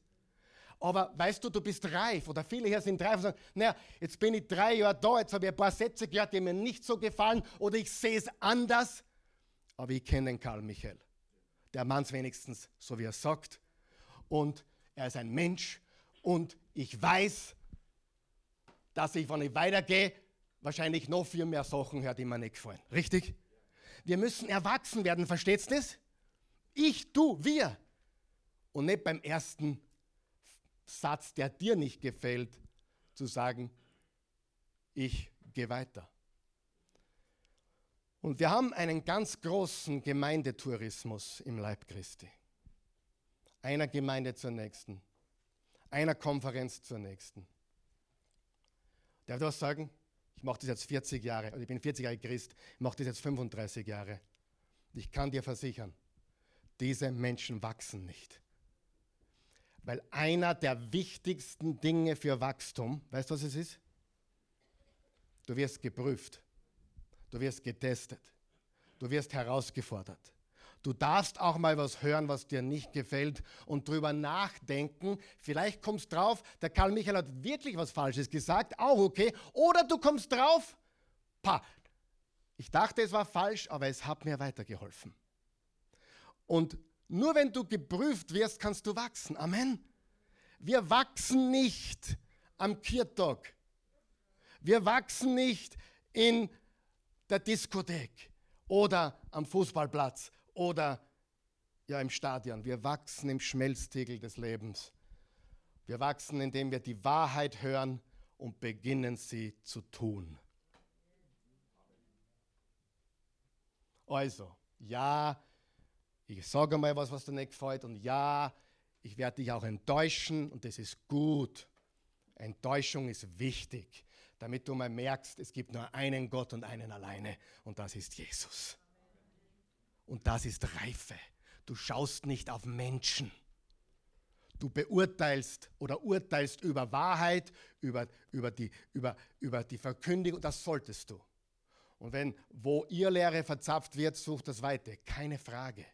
Aber weißt du, du bist reif oder viele hier sind reif und sagen, naja, jetzt bin ich drei Jahre da, jetzt habe ich ein paar Sätze gehört, die mir nicht so gefallen oder ich sehe es anders. Aber ich kenne den Karl Michael. Der Mann wenigstens, so wie er sagt. Und er ist ein Mensch und ich weiß, dass ich, wenn ich weitergehe, wahrscheinlich noch viel mehr Sachen höre, die mir nicht gefallen. Richtig? Wir müssen erwachsen werden, versteht's das? Ich, du, wir. Und nicht beim ersten Satz, der dir nicht gefällt, zu sagen, ich gehe weiter. Und wir haben einen ganz großen Gemeindetourismus im Leib Christi. Einer Gemeinde zur nächsten, einer Konferenz zur nächsten. Darf ich was sagen? Ich mache das jetzt 40 Jahre, also ich bin 40 Jahre Christ, ich mache das jetzt 35 Jahre. Ich kann dir versichern, diese Menschen wachsen nicht. Weil einer der wichtigsten Dinge für Wachstum, weißt du, was es ist? Du wirst geprüft, du wirst getestet, du wirst herausgefordert. Du darfst auch mal was hören, was dir nicht gefällt und drüber nachdenken. Vielleicht kommst drauf, der Karl Michael hat wirklich was Falsches gesagt, auch okay. Oder du kommst drauf, pa, ich dachte, es war falsch, aber es hat mir weitergeholfen. Und nur wenn du geprüft wirst, kannst du wachsen. Amen. Wir wachsen nicht am Kirtag. Wir wachsen nicht in der Diskothek oder am Fußballplatz oder ja im Stadion. Wir wachsen im Schmelztiegel des Lebens. Wir wachsen, indem wir die Wahrheit hören und beginnen sie zu tun. Also, ja, ich sage mal was, was dir nicht gefällt und ja, ich werde dich auch enttäuschen und das ist gut. Enttäuschung ist wichtig, damit du mal merkst, es gibt nur einen Gott und einen alleine und das ist Jesus. Und das ist Reife. Du schaust nicht auf Menschen. Du beurteilst oder urteilst über Wahrheit, über, über, die, über, über die Verkündigung, das solltest du. Und wenn wo ihr Lehre verzapft wird, sucht das Weite, keine Frage.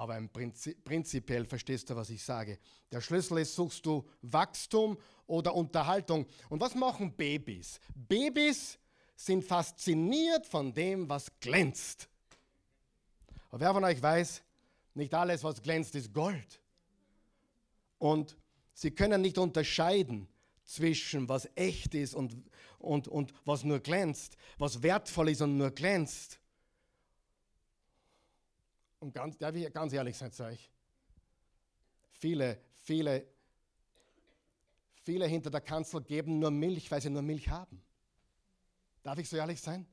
Aber im Prinzip, prinzipiell verstehst du, was ich sage. Der Schlüssel ist, suchst du Wachstum oder Unterhaltung. Und was machen Babys? Babys sind fasziniert von dem, was glänzt. Aber wer von euch weiß, nicht alles, was glänzt, ist Gold. Und sie können nicht unterscheiden zwischen was echt ist und, und, und was nur glänzt, was wertvoll ist und nur glänzt. Und ganz, darf ich ganz ehrlich sein zu euch? Viele, viele, viele hinter der Kanzel geben nur Milch, weil sie nur Milch haben. Darf ich so ehrlich sein?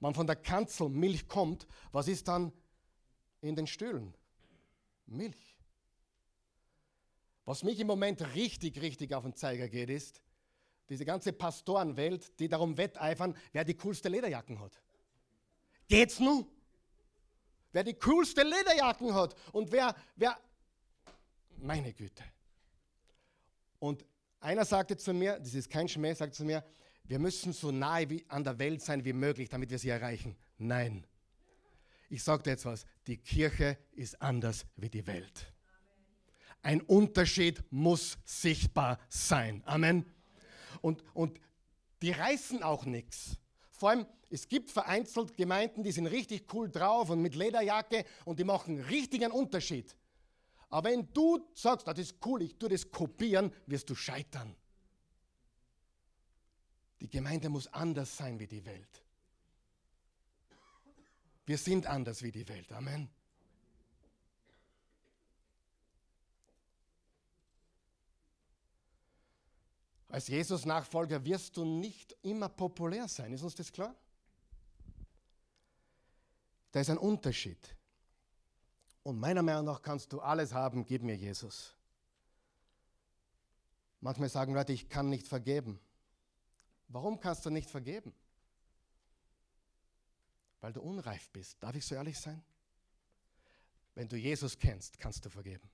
Wenn von der Kanzel Milch kommt, was ist dann in den Stühlen? Milch. Was mich im Moment richtig, richtig auf den Zeiger geht, ist diese ganze Pastorenwelt, die darum wetteifern, wer die coolste Lederjacken hat. Geht's nun? Wer die coolste Lederjacken hat und wer, wer, meine Güte. Und einer sagte zu mir, das ist kein Schmäh, sagte zu mir, wir müssen so nahe wie an der Welt sein wie möglich, damit wir sie erreichen. Nein. Ich sage dir jetzt was, die Kirche ist anders wie die Welt. Ein Unterschied muss sichtbar sein. Amen. Und, und die reißen auch nichts. Vor allem, es gibt vereinzelt Gemeinden, die sind richtig cool drauf und mit Lederjacke und die machen richtigen Unterschied. Aber wenn du sagst, das ist cool, ich tue das kopieren, wirst du scheitern. Die Gemeinde muss anders sein wie die Welt. Wir sind anders wie die Welt. Amen. Als Jesus-Nachfolger wirst du nicht immer populär sein. Ist uns das klar? Da ist ein Unterschied. Und meiner Meinung nach kannst du alles haben, gib mir Jesus. Manchmal sagen Leute, ich kann nicht vergeben. Warum kannst du nicht vergeben? Weil du unreif bist. Darf ich so ehrlich sein? Wenn du Jesus kennst, kannst du vergeben.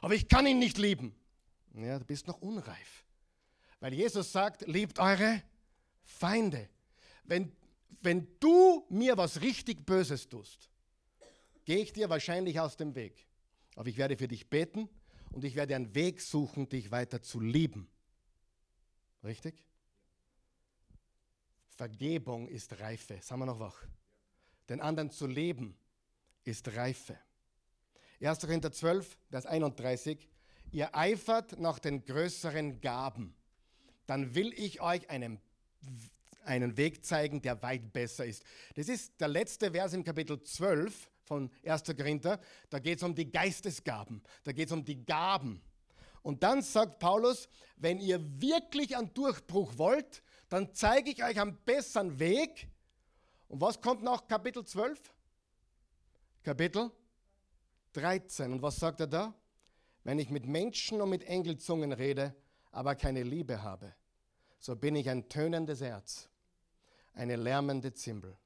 Aber ich kann ihn nicht lieben. Ja, du bist noch unreif. Weil Jesus sagt, liebt eure Feinde. Wenn, wenn du mir was richtig Böses tust, gehe ich dir wahrscheinlich aus dem Weg. Aber ich werde für dich beten und ich werde einen Weg suchen, dich weiter zu lieben. Richtig? Vergebung ist Reife. Sagen wir noch wach. Den anderen zu leben ist Reife. 1. Korinther 12, Vers 31. Ihr eifert nach den größeren Gaben. Dann will ich euch einen, einen Weg zeigen, der weit besser ist. Das ist der letzte Vers im Kapitel 12 von 1. Korinther. Da geht es um die Geistesgaben. Da geht es um die Gaben. Und dann sagt Paulus, wenn ihr wirklich einen Durchbruch wollt, dann zeige ich euch einen besseren Weg. Und was kommt nach Kapitel 12? Kapitel 13. Und was sagt er da? Wenn ich mit Menschen und mit Engelzungen rede, aber keine Liebe habe, so bin ich ein tönendes Erz, eine lärmende Zimbel.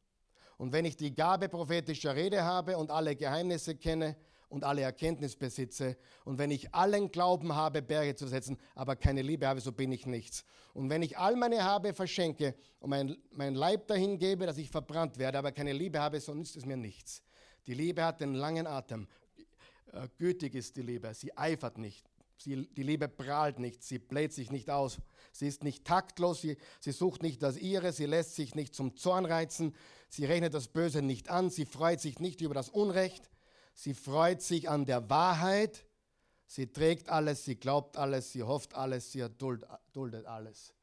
Und wenn ich die Gabe prophetischer Rede habe und alle Geheimnisse kenne und alle Erkenntnis besitze, und wenn ich allen Glauben habe, Berge zu setzen, aber keine Liebe habe, so bin ich nichts. Und wenn ich all meine Habe verschenke und mein, mein Leib dahin gebe, dass ich verbrannt werde, aber keine Liebe habe, so nützt es mir nichts. Die Liebe hat den langen Atem. Äh, gütig ist die Liebe, sie eifert nicht. Sie, die Liebe prahlt nicht, sie bläht sich nicht aus. Sie ist nicht taktlos, sie, sie sucht nicht das Ihre, sie lässt sich nicht zum Zorn reizen, sie rechnet das Böse nicht an, sie freut sich nicht über das Unrecht, sie freut sich an der Wahrheit, sie trägt alles, sie glaubt alles, sie hofft alles, sie duldet alles.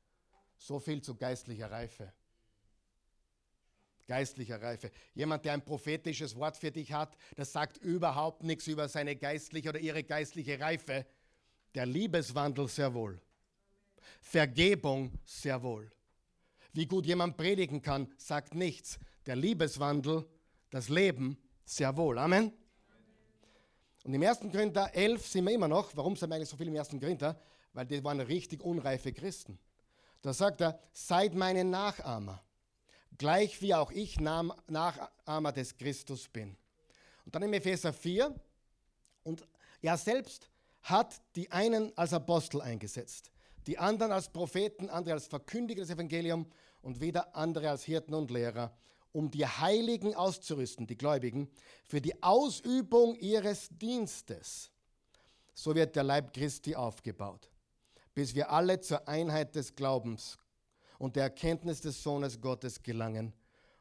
So viel zu geistlicher Reife geistlicher Reife. Jemand, der ein prophetisches Wort für dich hat, das sagt überhaupt nichts über seine geistliche oder ihre geistliche Reife. Der Liebeswandel sehr wohl. Vergebung sehr wohl. Wie gut jemand predigen kann, sagt nichts. Der Liebeswandel, das Leben sehr wohl. Amen. Und im 1. Korinther 11 sind wir immer noch. Warum sind wir eigentlich so viel im 1. Korinther? Weil die waren richtig unreife Christen. Da sagt er, seid meine Nachahmer gleich wie auch ich Nachahmer des Christus bin. Und dann im Epheser 4, und er selbst hat die einen als Apostel eingesetzt, die anderen als Propheten, andere als Verkündiger des Evangeliums und wieder andere als Hirten und Lehrer, um die Heiligen auszurüsten, die Gläubigen, für die Ausübung ihres Dienstes. So wird der Leib Christi aufgebaut, bis wir alle zur Einheit des Glaubens und der Erkenntnis des Sohnes Gottes gelangen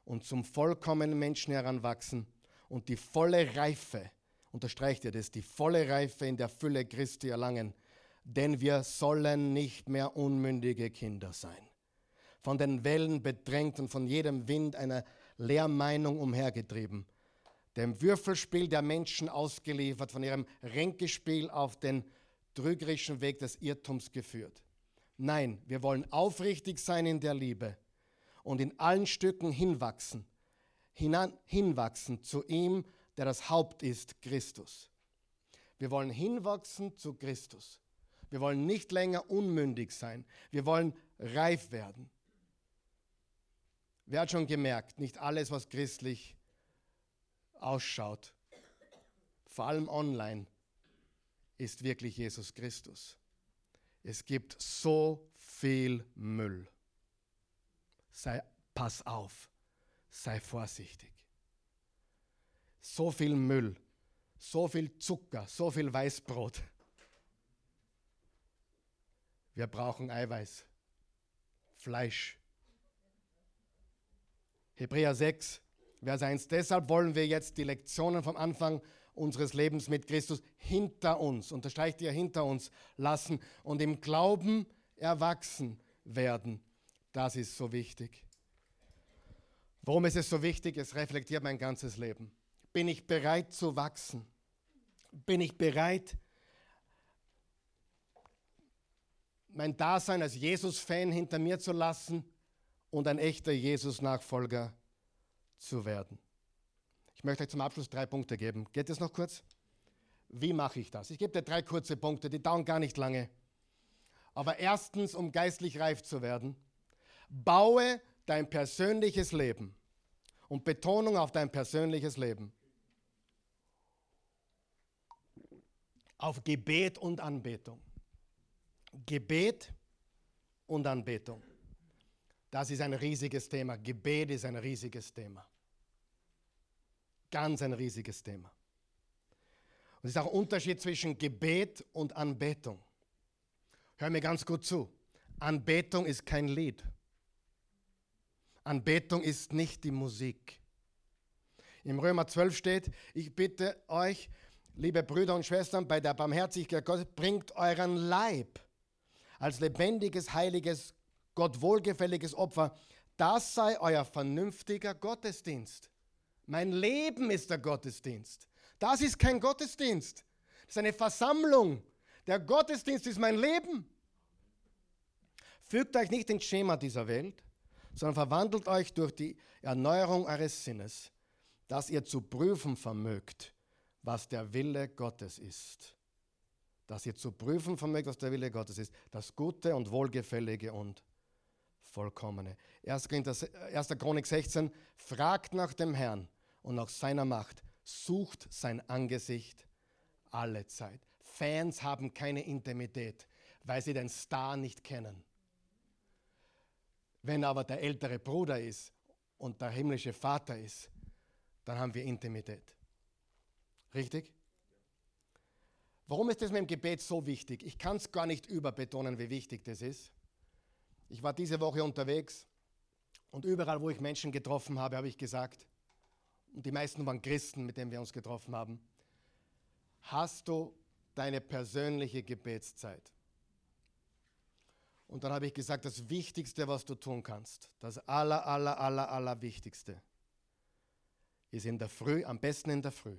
und zum vollkommenen Menschen heranwachsen und die volle Reife, unterstreicht ihr das, die volle Reife in der Fülle Christi erlangen, denn wir sollen nicht mehr unmündige Kinder sein. Von den Wellen bedrängt und von jedem Wind einer Lehrmeinung umhergetrieben, dem Würfelspiel der Menschen ausgeliefert, von ihrem Ränkespiel auf den trügerischen Weg des Irrtums geführt. Nein, wir wollen aufrichtig sein in der Liebe und in allen Stücken hinwachsen, hinan, hinwachsen zu ihm, der das Haupt ist, Christus. Wir wollen hinwachsen zu Christus. Wir wollen nicht länger unmündig sein. Wir wollen reif werden. Wer hat schon gemerkt, nicht alles, was christlich ausschaut, vor allem online, ist wirklich Jesus Christus. Es gibt so viel Müll. Sei, pass auf, sei vorsichtig. So viel Müll, so viel Zucker, so viel Weißbrot. Wir brauchen Eiweiß, Fleisch. Hebräer 6, Vers 1. Deshalb wollen wir jetzt die Lektionen vom Anfang unseres Lebens mit Christus hinter uns, unterstreicht ihr hinter uns lassen und im Glauben erwachsen werden. Das ist so wichtig. Warum ist es so wichtig? Es reflektiert mein ganzes Leben. Bin ich bereit zu wachsen? Bin ich bereit, mein Dasein als Jesus-Fan hinter mir zu lassen und ein echter Jesus-Nachfolger zu werden. Ich möchte euch zum Abschluss drei Punkte geben. Geht es noch kurz? Wie mache ich das? Ich gebe dir drei kurze Punkte, die dauern gar nicht lange. Aber erstens, um geistlich reif zu werden, baue dein persönliches Leben und Betonung auf dein persönliches Leben. Auf Gebet und Anbetung. Gebet und Anbetung. Das ist ein riesiges Thema. Gebet ist ein riesiges Thema. Ganz ein riesiges Thema. Und es ist auch ein Unterschied zwischen Gebet und Anbetung. Hör mir ganz gut zu. Anbetung ist kein Lied. Anbetung ist nicht die Musik. Im Römer 12 steht, ich bitte euch, liebe Brüder und Schwestern, bei der Barmherzigkeit Gottes, bringt euren Leib als lebendiges, heiliges, Gott wohlgefälliges Opfer. Das sei euer vernünftiger Gottesdienst. Mein Leben ist der Gottesdienst. Das ist kein Gottesdienst. Das ist eine Versammlung. Der Gottesdienst ist mein Leben. Fügt euch nicht ins Schema dieser Welt, sondern verwandelt euch durch die Erneuerung eures Sinnes, dass ihr zu prüfen vermögt, was der Wille Gottes ist. Dass ihr zu prüfen vermögt, was der Wille Gottes ist. Das Gute und Wohlgefällige und Vollkommene. 1. Chronik 16, fragt nach dem Herrn und nach seiner Macht, sucht sein Angesicht alle Zeit. Fans haben keine Intimität, weil sie den Star nicht kennen. Wenn aber der ältere Bruder ist und der himmlische Vater ist, dann haben wir Intimität. Richtig? Warum ist das mit dem Gebet so wichtig? Ich kann es gar nicht überbetonen, wie wichtig das ist. Ich war diese Woche unterwegs und überall, wo ich Menschen getroffen habe, habe ich gesagt, und die meisten waren Christen, mit denen wir uns getroffen haben, hast du deine persönliche Gebetszeit? Und dann habe ich gesagt, das Wichtigste, was du tun kannst, das aller, aller, aller, aller Wichtigste, ist in der Früh, am besten in der Früh,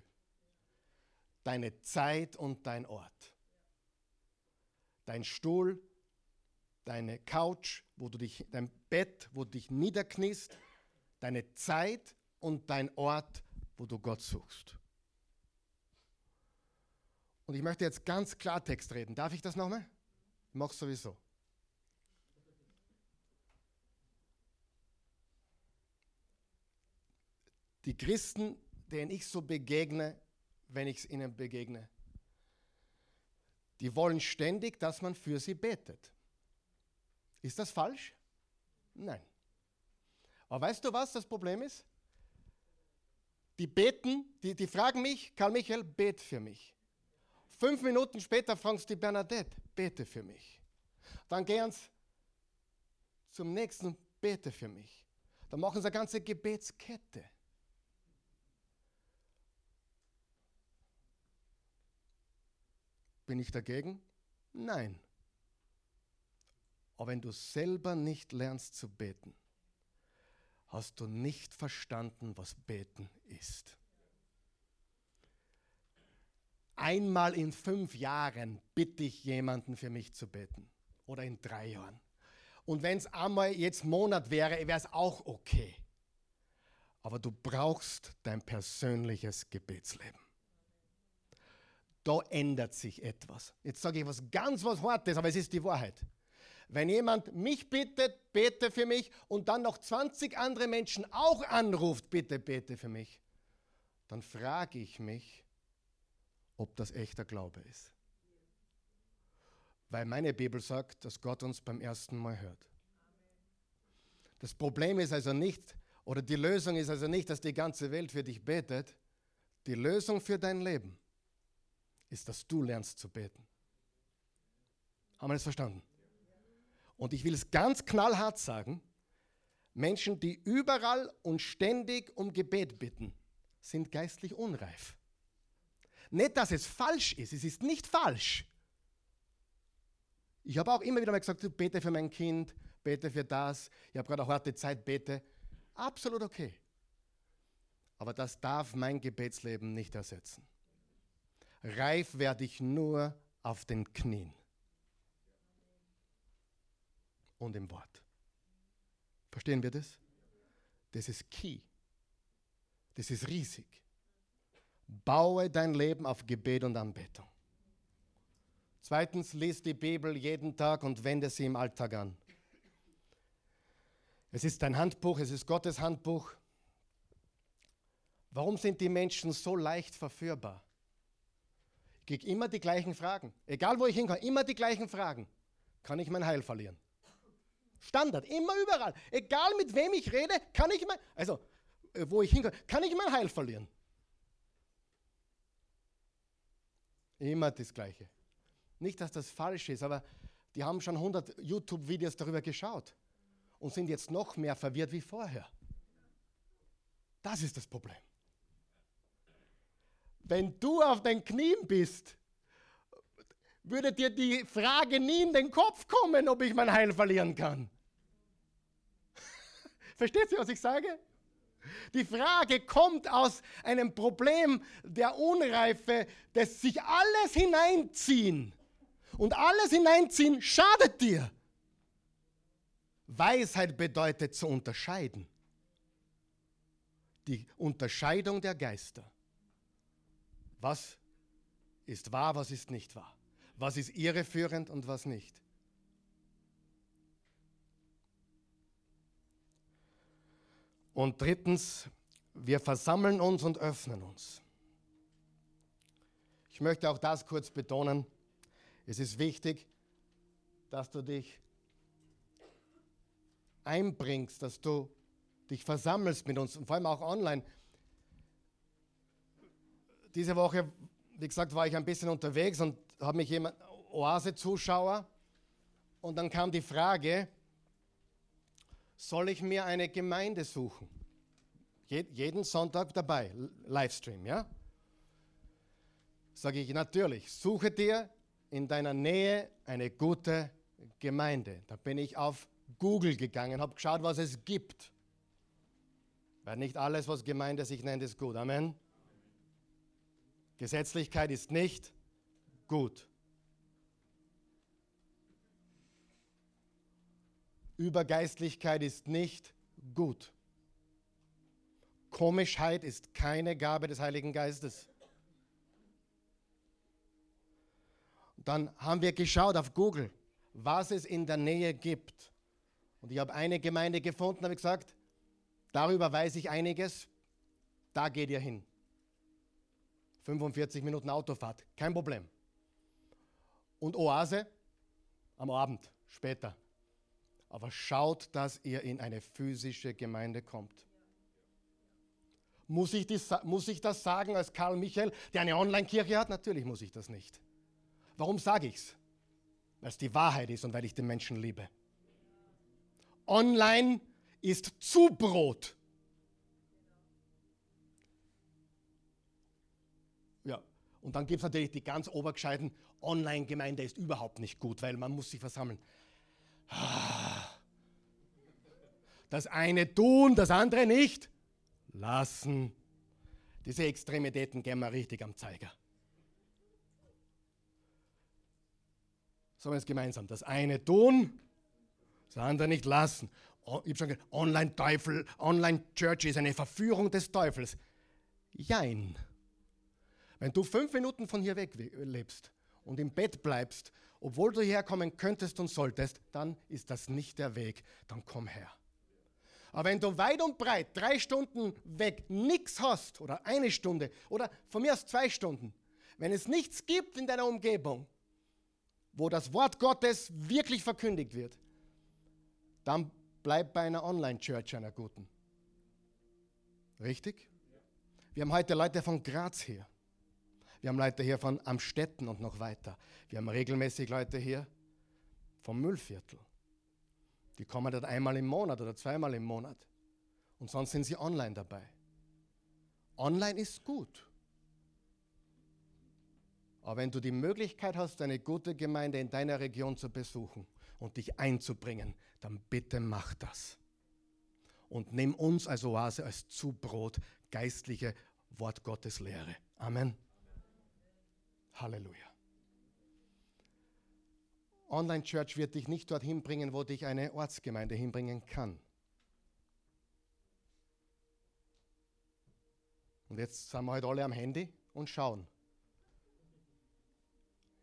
deine Zeit und dein Ort. Dein Stuhl, deine Couch, wo du dich, dein Bett, wo du dich niederkniest, deine Zeit und dein Ort, wo du Gott suchst. Und ich möchte jetzt ganz Klartext reden. Darf ich das nochmal? Ich mache sowieso. Die Christen, denen ich so begegne, wenn ich ihnen begegne, die wollen ständig, dass man für sie betet. Ist das falsch? Nein. Aber weißt du, was das Problem ist? Die beten, die, die fragen mich, Karl Michael, bet für mich. Fünf Minuten später fragst du die Bernadette, bete für mich. Dann gehen sie zum nächsten, bete für mich. Dann machen sie eine ganze Gebetskette. Bin ich dagegen? Nein. Aber wenn du selber nicht lernst zu beten, hast du nicht verstanden, was beten ist. Einmal in fünf Jahren bitte ich jemanden für mich zu beten. Oder in drei Jahren. Und wenn es einmal jetzt Monat wäre, wäre es auch okay. Aber du brauchst dein persönliches Gebetsleben da ändert sich etwas. Jetzt sage ich was ganz was Hartes, aber es ist die Wahrheit. Wenn jemand mich bittet, bete für mich und dann noch 20 andere Menschen auch anruft, bitte bete für mich, dann frage ich mich, ob das echter Glaube ist. Weil meine Bibel sagt, dass Gott uns beim ersten Mal hört. Das Problem ist also nicht, oder die Lösung ist also nicht, dass die ganze Welt für dich betet. Die Lösung für dein Leben ist, dass du lernst zu beten. Haben wir das verstanden? Und ich will es ganz knallhart sagen, Menschen, die überall und ständig um Gebet bitten, sind geistlich unreif. Nicht, dass es falsch ist, es ist nicht falsch. Ich habe auch immer wieder mal gesagt, bete für mein Kind, bete für das, ich habe gerade eine harte Zeit, bete. Absolut okay. Aber das darf mein Gebetsleben nicht ersetzen. Reif werde ich nur auf den Knien. und im Wort. Verstehen wir das? Das ist key. Das ist riesig. Baue dein Leben auf Gebet und Anbetung. Zweitens, lies die Bibel jeden Tag und wende sie im Alltag an. Es ist dein Handbuch, es ist Gottes Handbuch. Warum sind die Menschen so leicht verführbar? Kriege immer die gleichen Fragen. Egal wo ich hinkomme, immer die gleichen Fragen. Kann ich mein Heil verlieren? Standard, immer überall. Egal mit wem ich rede, kann ich mein, also äh, wo ich hinkomme, kann ich mein Heil verlieren? Immer das Gleiche. Nicht, dass das falsch ist, aber die haben schon 100 YouTube-Videos darüber geschaut und sind jetzt noch mehr verwirrt wie vorher. Das ist das Problem. Wenn du auf den Knien bist, würde dir die Frage nie in den Kopf kommen, ob ich mein Heil verlieren kann. Versteht ihr, was ich sage? Die Frage kommt aus einem Problem der Unreife, des sich alles hineinziehen. Und alles hineinziehen schadet dir. Weisheit bedeutet zu unterscheiden. Die Unterscheidung der Geister. Was ist wahr, was ist nicht wahr? Was ist irreführend und was nicht? Und drittens, wir versammeln uns und öffnen uns. Ich möchte auch das kurz betonen. Es ist wichtig, dass du dich einbringst, dass du dich versammelst mit uns und vor allem auch online. Diese Woche, wie gesagt, war ich ein bisschen unterwegs und habe mich jemand, Oase-Zuschauer, und dann kam die Frage, soll ich mir eine Gemeinde suchen? jeden Sonntag dabei, Livestream, ja? Sage ich natürlich, suche dir in deiner Nähe eine gute Gemeinde. Da bin ich auf Google gegangen, habe geschaut, was es gibt. Weil nicht alles, was Gemeinde sich nennt, ist gut. Amen. Gesetzlichkeit ist nicht gut. Übergeistlichkeit ist nicht gut. Komischheit ist keine Gabe des Heiligen Geistes. Dann haben wir geschaut auf Google, was es in der Nähe gibt. Und ich habe eine Gemeinde gefunden, habe gesagt, darüber weiß ich einiges, da geht ihr hin. 45 Minuten Autofahrt, kein Problem. Und Oase am Abend, später aber schaut, dass ihr in eine physische Gemeinde kommt. Muss ich, das, muss ich das sagen als Karl Michael, der eine Online-Kirche hat? Natürlich muss ich das nicht. Warum sage ich es? Weil es die Wahrheit ist und weil ich den Menschen liebe. Online ist Zubrot. Und dann gibt es natürlich die ganz obergescheiten, Online-Gemeinde ist überhaupt nicht gut, weil man muss sich versammeln. Das eine tun, das andere nicht lassen. Diese Extremitäten gehen wir richtig am Zeiger. Sollen wir es gemeinsam? Das eine tun, das andere nicht lassen. Ich habe schon gesagt, Online-Teufel, Online-Church ist eine Verführung des Teufels. Jein. Wenn du fünf Minuten von hier weg lebst und im Bett bleibst obwohl du herkommen könntest und solltest, dann ist das nicht der Weg, dann komm her. Aber wenn du weit und breit drei Stunden weg nichts hast oder eine Stunde oder von mir aus zwei Stunden, wenn es nichts gibt in deiner Umgebung, wo das Wort Gottes wirklich verkündigt wird, dann bleib bei einer Online-Church, einer guten. Richtig? Wir haben heute Leute von Graz hier. Wir haben Leute hier von Amstetten und noch weiter. Wir haben regelmäßig Leute hier vom Müllviertel. Die kommen dort einmal im Monat oder zweimal im Monat. Und sonst sind sie online dabei. Online ist gut. Aber wenn du die Möglichkeit hast, eine gute Gemeinde in deiner Region zu besuchen und dich einzubringen, dann bitte mach das. Und nimm uns als Oase, als Zubrot geistliche Wort Gottes Lehre. Amen. Halleluja. Online Church wird dich nicht dorthin bringen, wo dich eine Ortsgemeinde hinbringen kann. Und jetzt sind wir halt alle am Handy und schauen.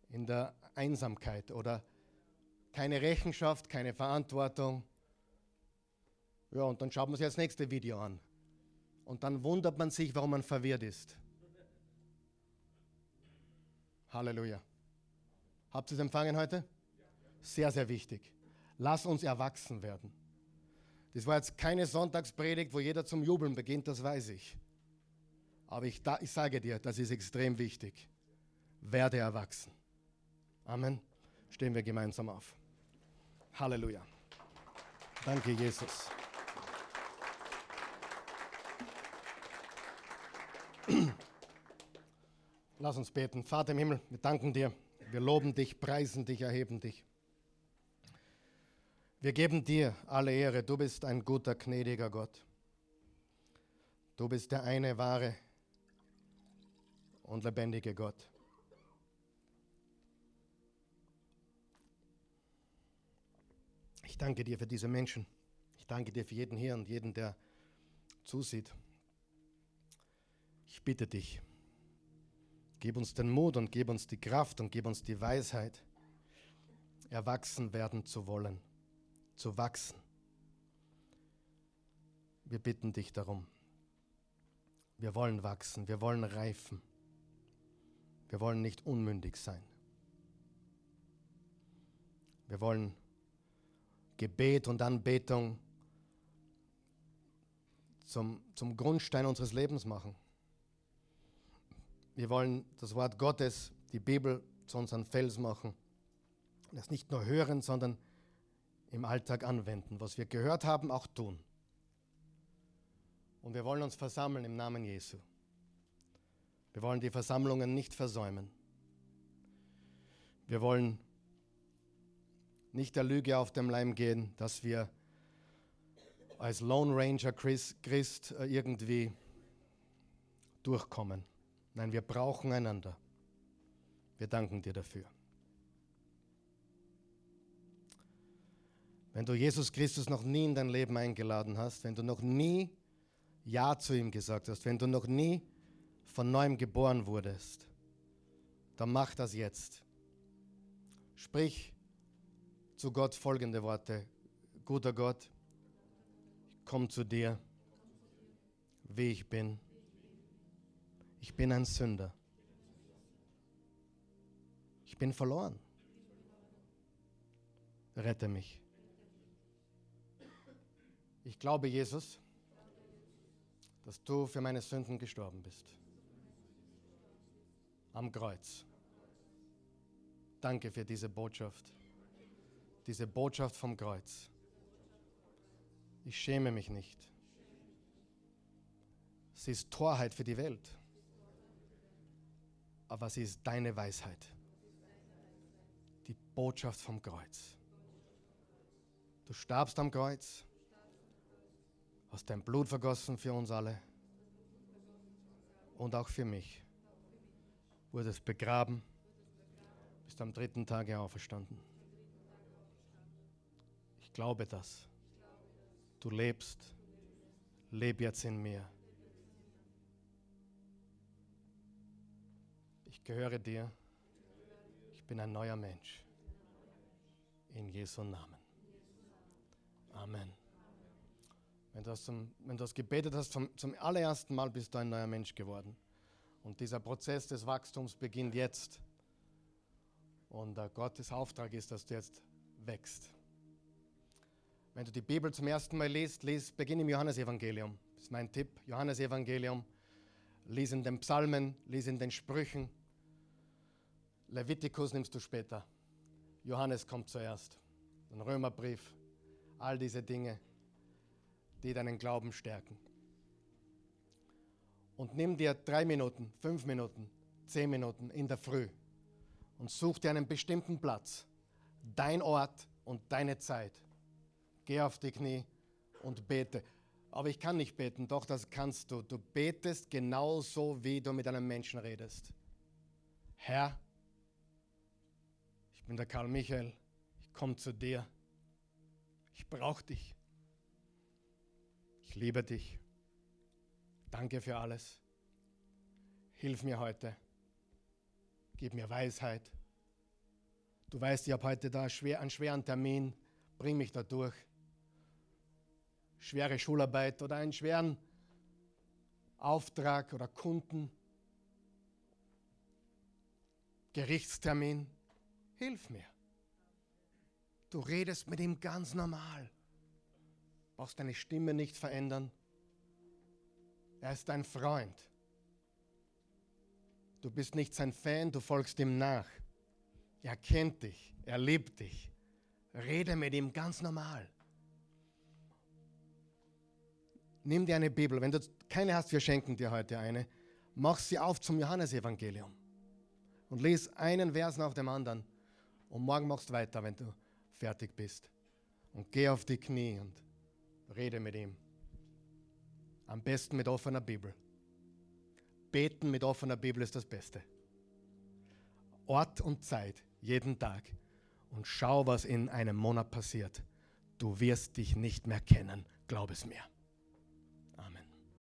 In der Einsamkeit oder keine Rechenschaft, keine Verantwortung. Ja, und dann schaut man sich das nächste Video an. Und dann wundert man sich, warum man verwirrt ist. Halleluja. Habt ihr es empfangen heute? Sehr, sehr wichtig. Lass uns erwachsen werden. Das war jetzt keine Sonntagspredigt, wo jeder zum Jubeln beginnt, das weiß ich. Aber ich, da, ich sage dir, das ist extrem wichtig. Werde erwachsen. Amen. Stehen wir gemeinsam auf. Halleluja. Danke, Jesus. Lass uns beten. Vater im Himmel, wir danken dir. Wir loben dich, preisen dich, erheben dich. Wir geben dir alle Ehre. Du bist ein guter, gnädiger Gott. Du bist der eine wahre und lebendige Gott. Ich danke dir für diese Menschen. Ich danke dir für jeden hier und jeden, der zusieht. Ich bitte dich, gib uns den Mut und gib uns die Kraft und gib uns die Weisheit, erwachsen werden zu wollen, zu wachsen. Wir bitten dich darum. Wir wollen wachsen, wir wollen reifen. Wir wollen nicht unmündig sein. Wir wollen Gebet und Anbetung zum, zum Grundstein unseres Lebens machen. Wir wollen das Wort Gottes, die Bibel, zu unserem Fels machen. Das nicht nur hören, sondern im Alltag anwenden. Was wir gehört haben, auch tun. Und wir wollen uns versammeln im Namen Jesu. Wir wollen die Versammlungen nicht versäumen. Wir wollen nicht der Lüge auf dem Leim gehen, dass wir als Lone Ranger Christ äh, irgendwie durchkommen. Nein, wir brauchen einander. Wir danken dir dafür. Wenn du Jesus Christus noch nie in dein Leben eingeladen hast, wenn du noch nie Ja zu ihm gesagt hast, wenn du noch nie von neuem geboren wurdest, dann mach das jetzt. Sprich zu Gott folgende Worte. Guter Gott, ich komme zu dir, wie ich bin. Ich bin ein Sünder. Ich bin verloren. Rette mich. Ich glaube, Jesus, dass du für meine Sünden gestorben bist am Kreuz. Danke für diese Botschaft, diese Botschaft vom Kreuz. Ich schäme mich nicht. Sie ist Torheit für die Welt, aber sie ist deine Weisheit. Die Botschaft vom Kreuz. Du starbst am Kreuz, hast dein Blut vergossen für uns alle und auch für mich wurdest begraben, bist am dritten Tage auferstanden. Ich glaube das. Du lebst. Leb jetzt in mir. Gehöre dir. Ich bin ein neuer Mensch. In Jesu Namen. Amen. Wenn du das, zum, wenn du das gebetet hast, zum, zum allerersten Mal bist du ein neuer Mensch geworden. Und dieser Prozess des Wachstums beginnt jetzt. Und äh, Gottes Auftrag ist, dass du jetzt wächst. Wenn du die Bibel zum ersten Mal liest, lies, beginn im Johannesevangelium. Das ist mein Tipp. Johannesevangelium. Lies in den Psalmen, lies in den Sprüchen. Levitikus nimmst du später. Johannes kommt zuerst. Den Römerbrief. All diese Dinge, die deinen Glauben stärken und nimm dir drei Minuten, fünf Minuten, zehn Minuten in der Früh und such dir einen bestimmten Platz, dein Ort und deine Zeit. Geh auf die Knie und bete. Aber ich kann nicht beten, doch das kannst du. Du betest genauso, wie du mit einem Menschen redest. Herr, ich bin der Karl Michael, komm zu dir. Ich brauche dich. Ich liebe dich. Danke für alles. Hilf mir heute. Gib mir Weisheit. Du weißt, ich habe heute da einen schweren Termin. Bring mich da durch. Schwere Schularbeit oder einen schweren Auftrag oder Kunden. Gerichtstermin. Hilf mir. Du redest mit ihm ganz normal. Brauchst deine Stimme nicht verändern. Er ist dein Freund. Du bist nicht sein Fan, du folgst ihm nach. Er kennt dich, er liebt dich. Rede mit ihm ganz normal. Nimm dir eine Bibel. Wenn du keine hast, wir schenken dir heute eine. Mach sie auf zum Johannesevangelium und lies einen Vers nach dem anderen. Und morgen machst du weiter, wenn du fertig bist. Und geh auf die Knie und rede mit ihm. Am besten mit offener Bibel. Beten mit offener Bibel ist das Beste. Ort und Zeit, jeden Tag. Und schau, was in einem Monat passiert. Du wirst dich nicht mehr kennen, glaub es mir.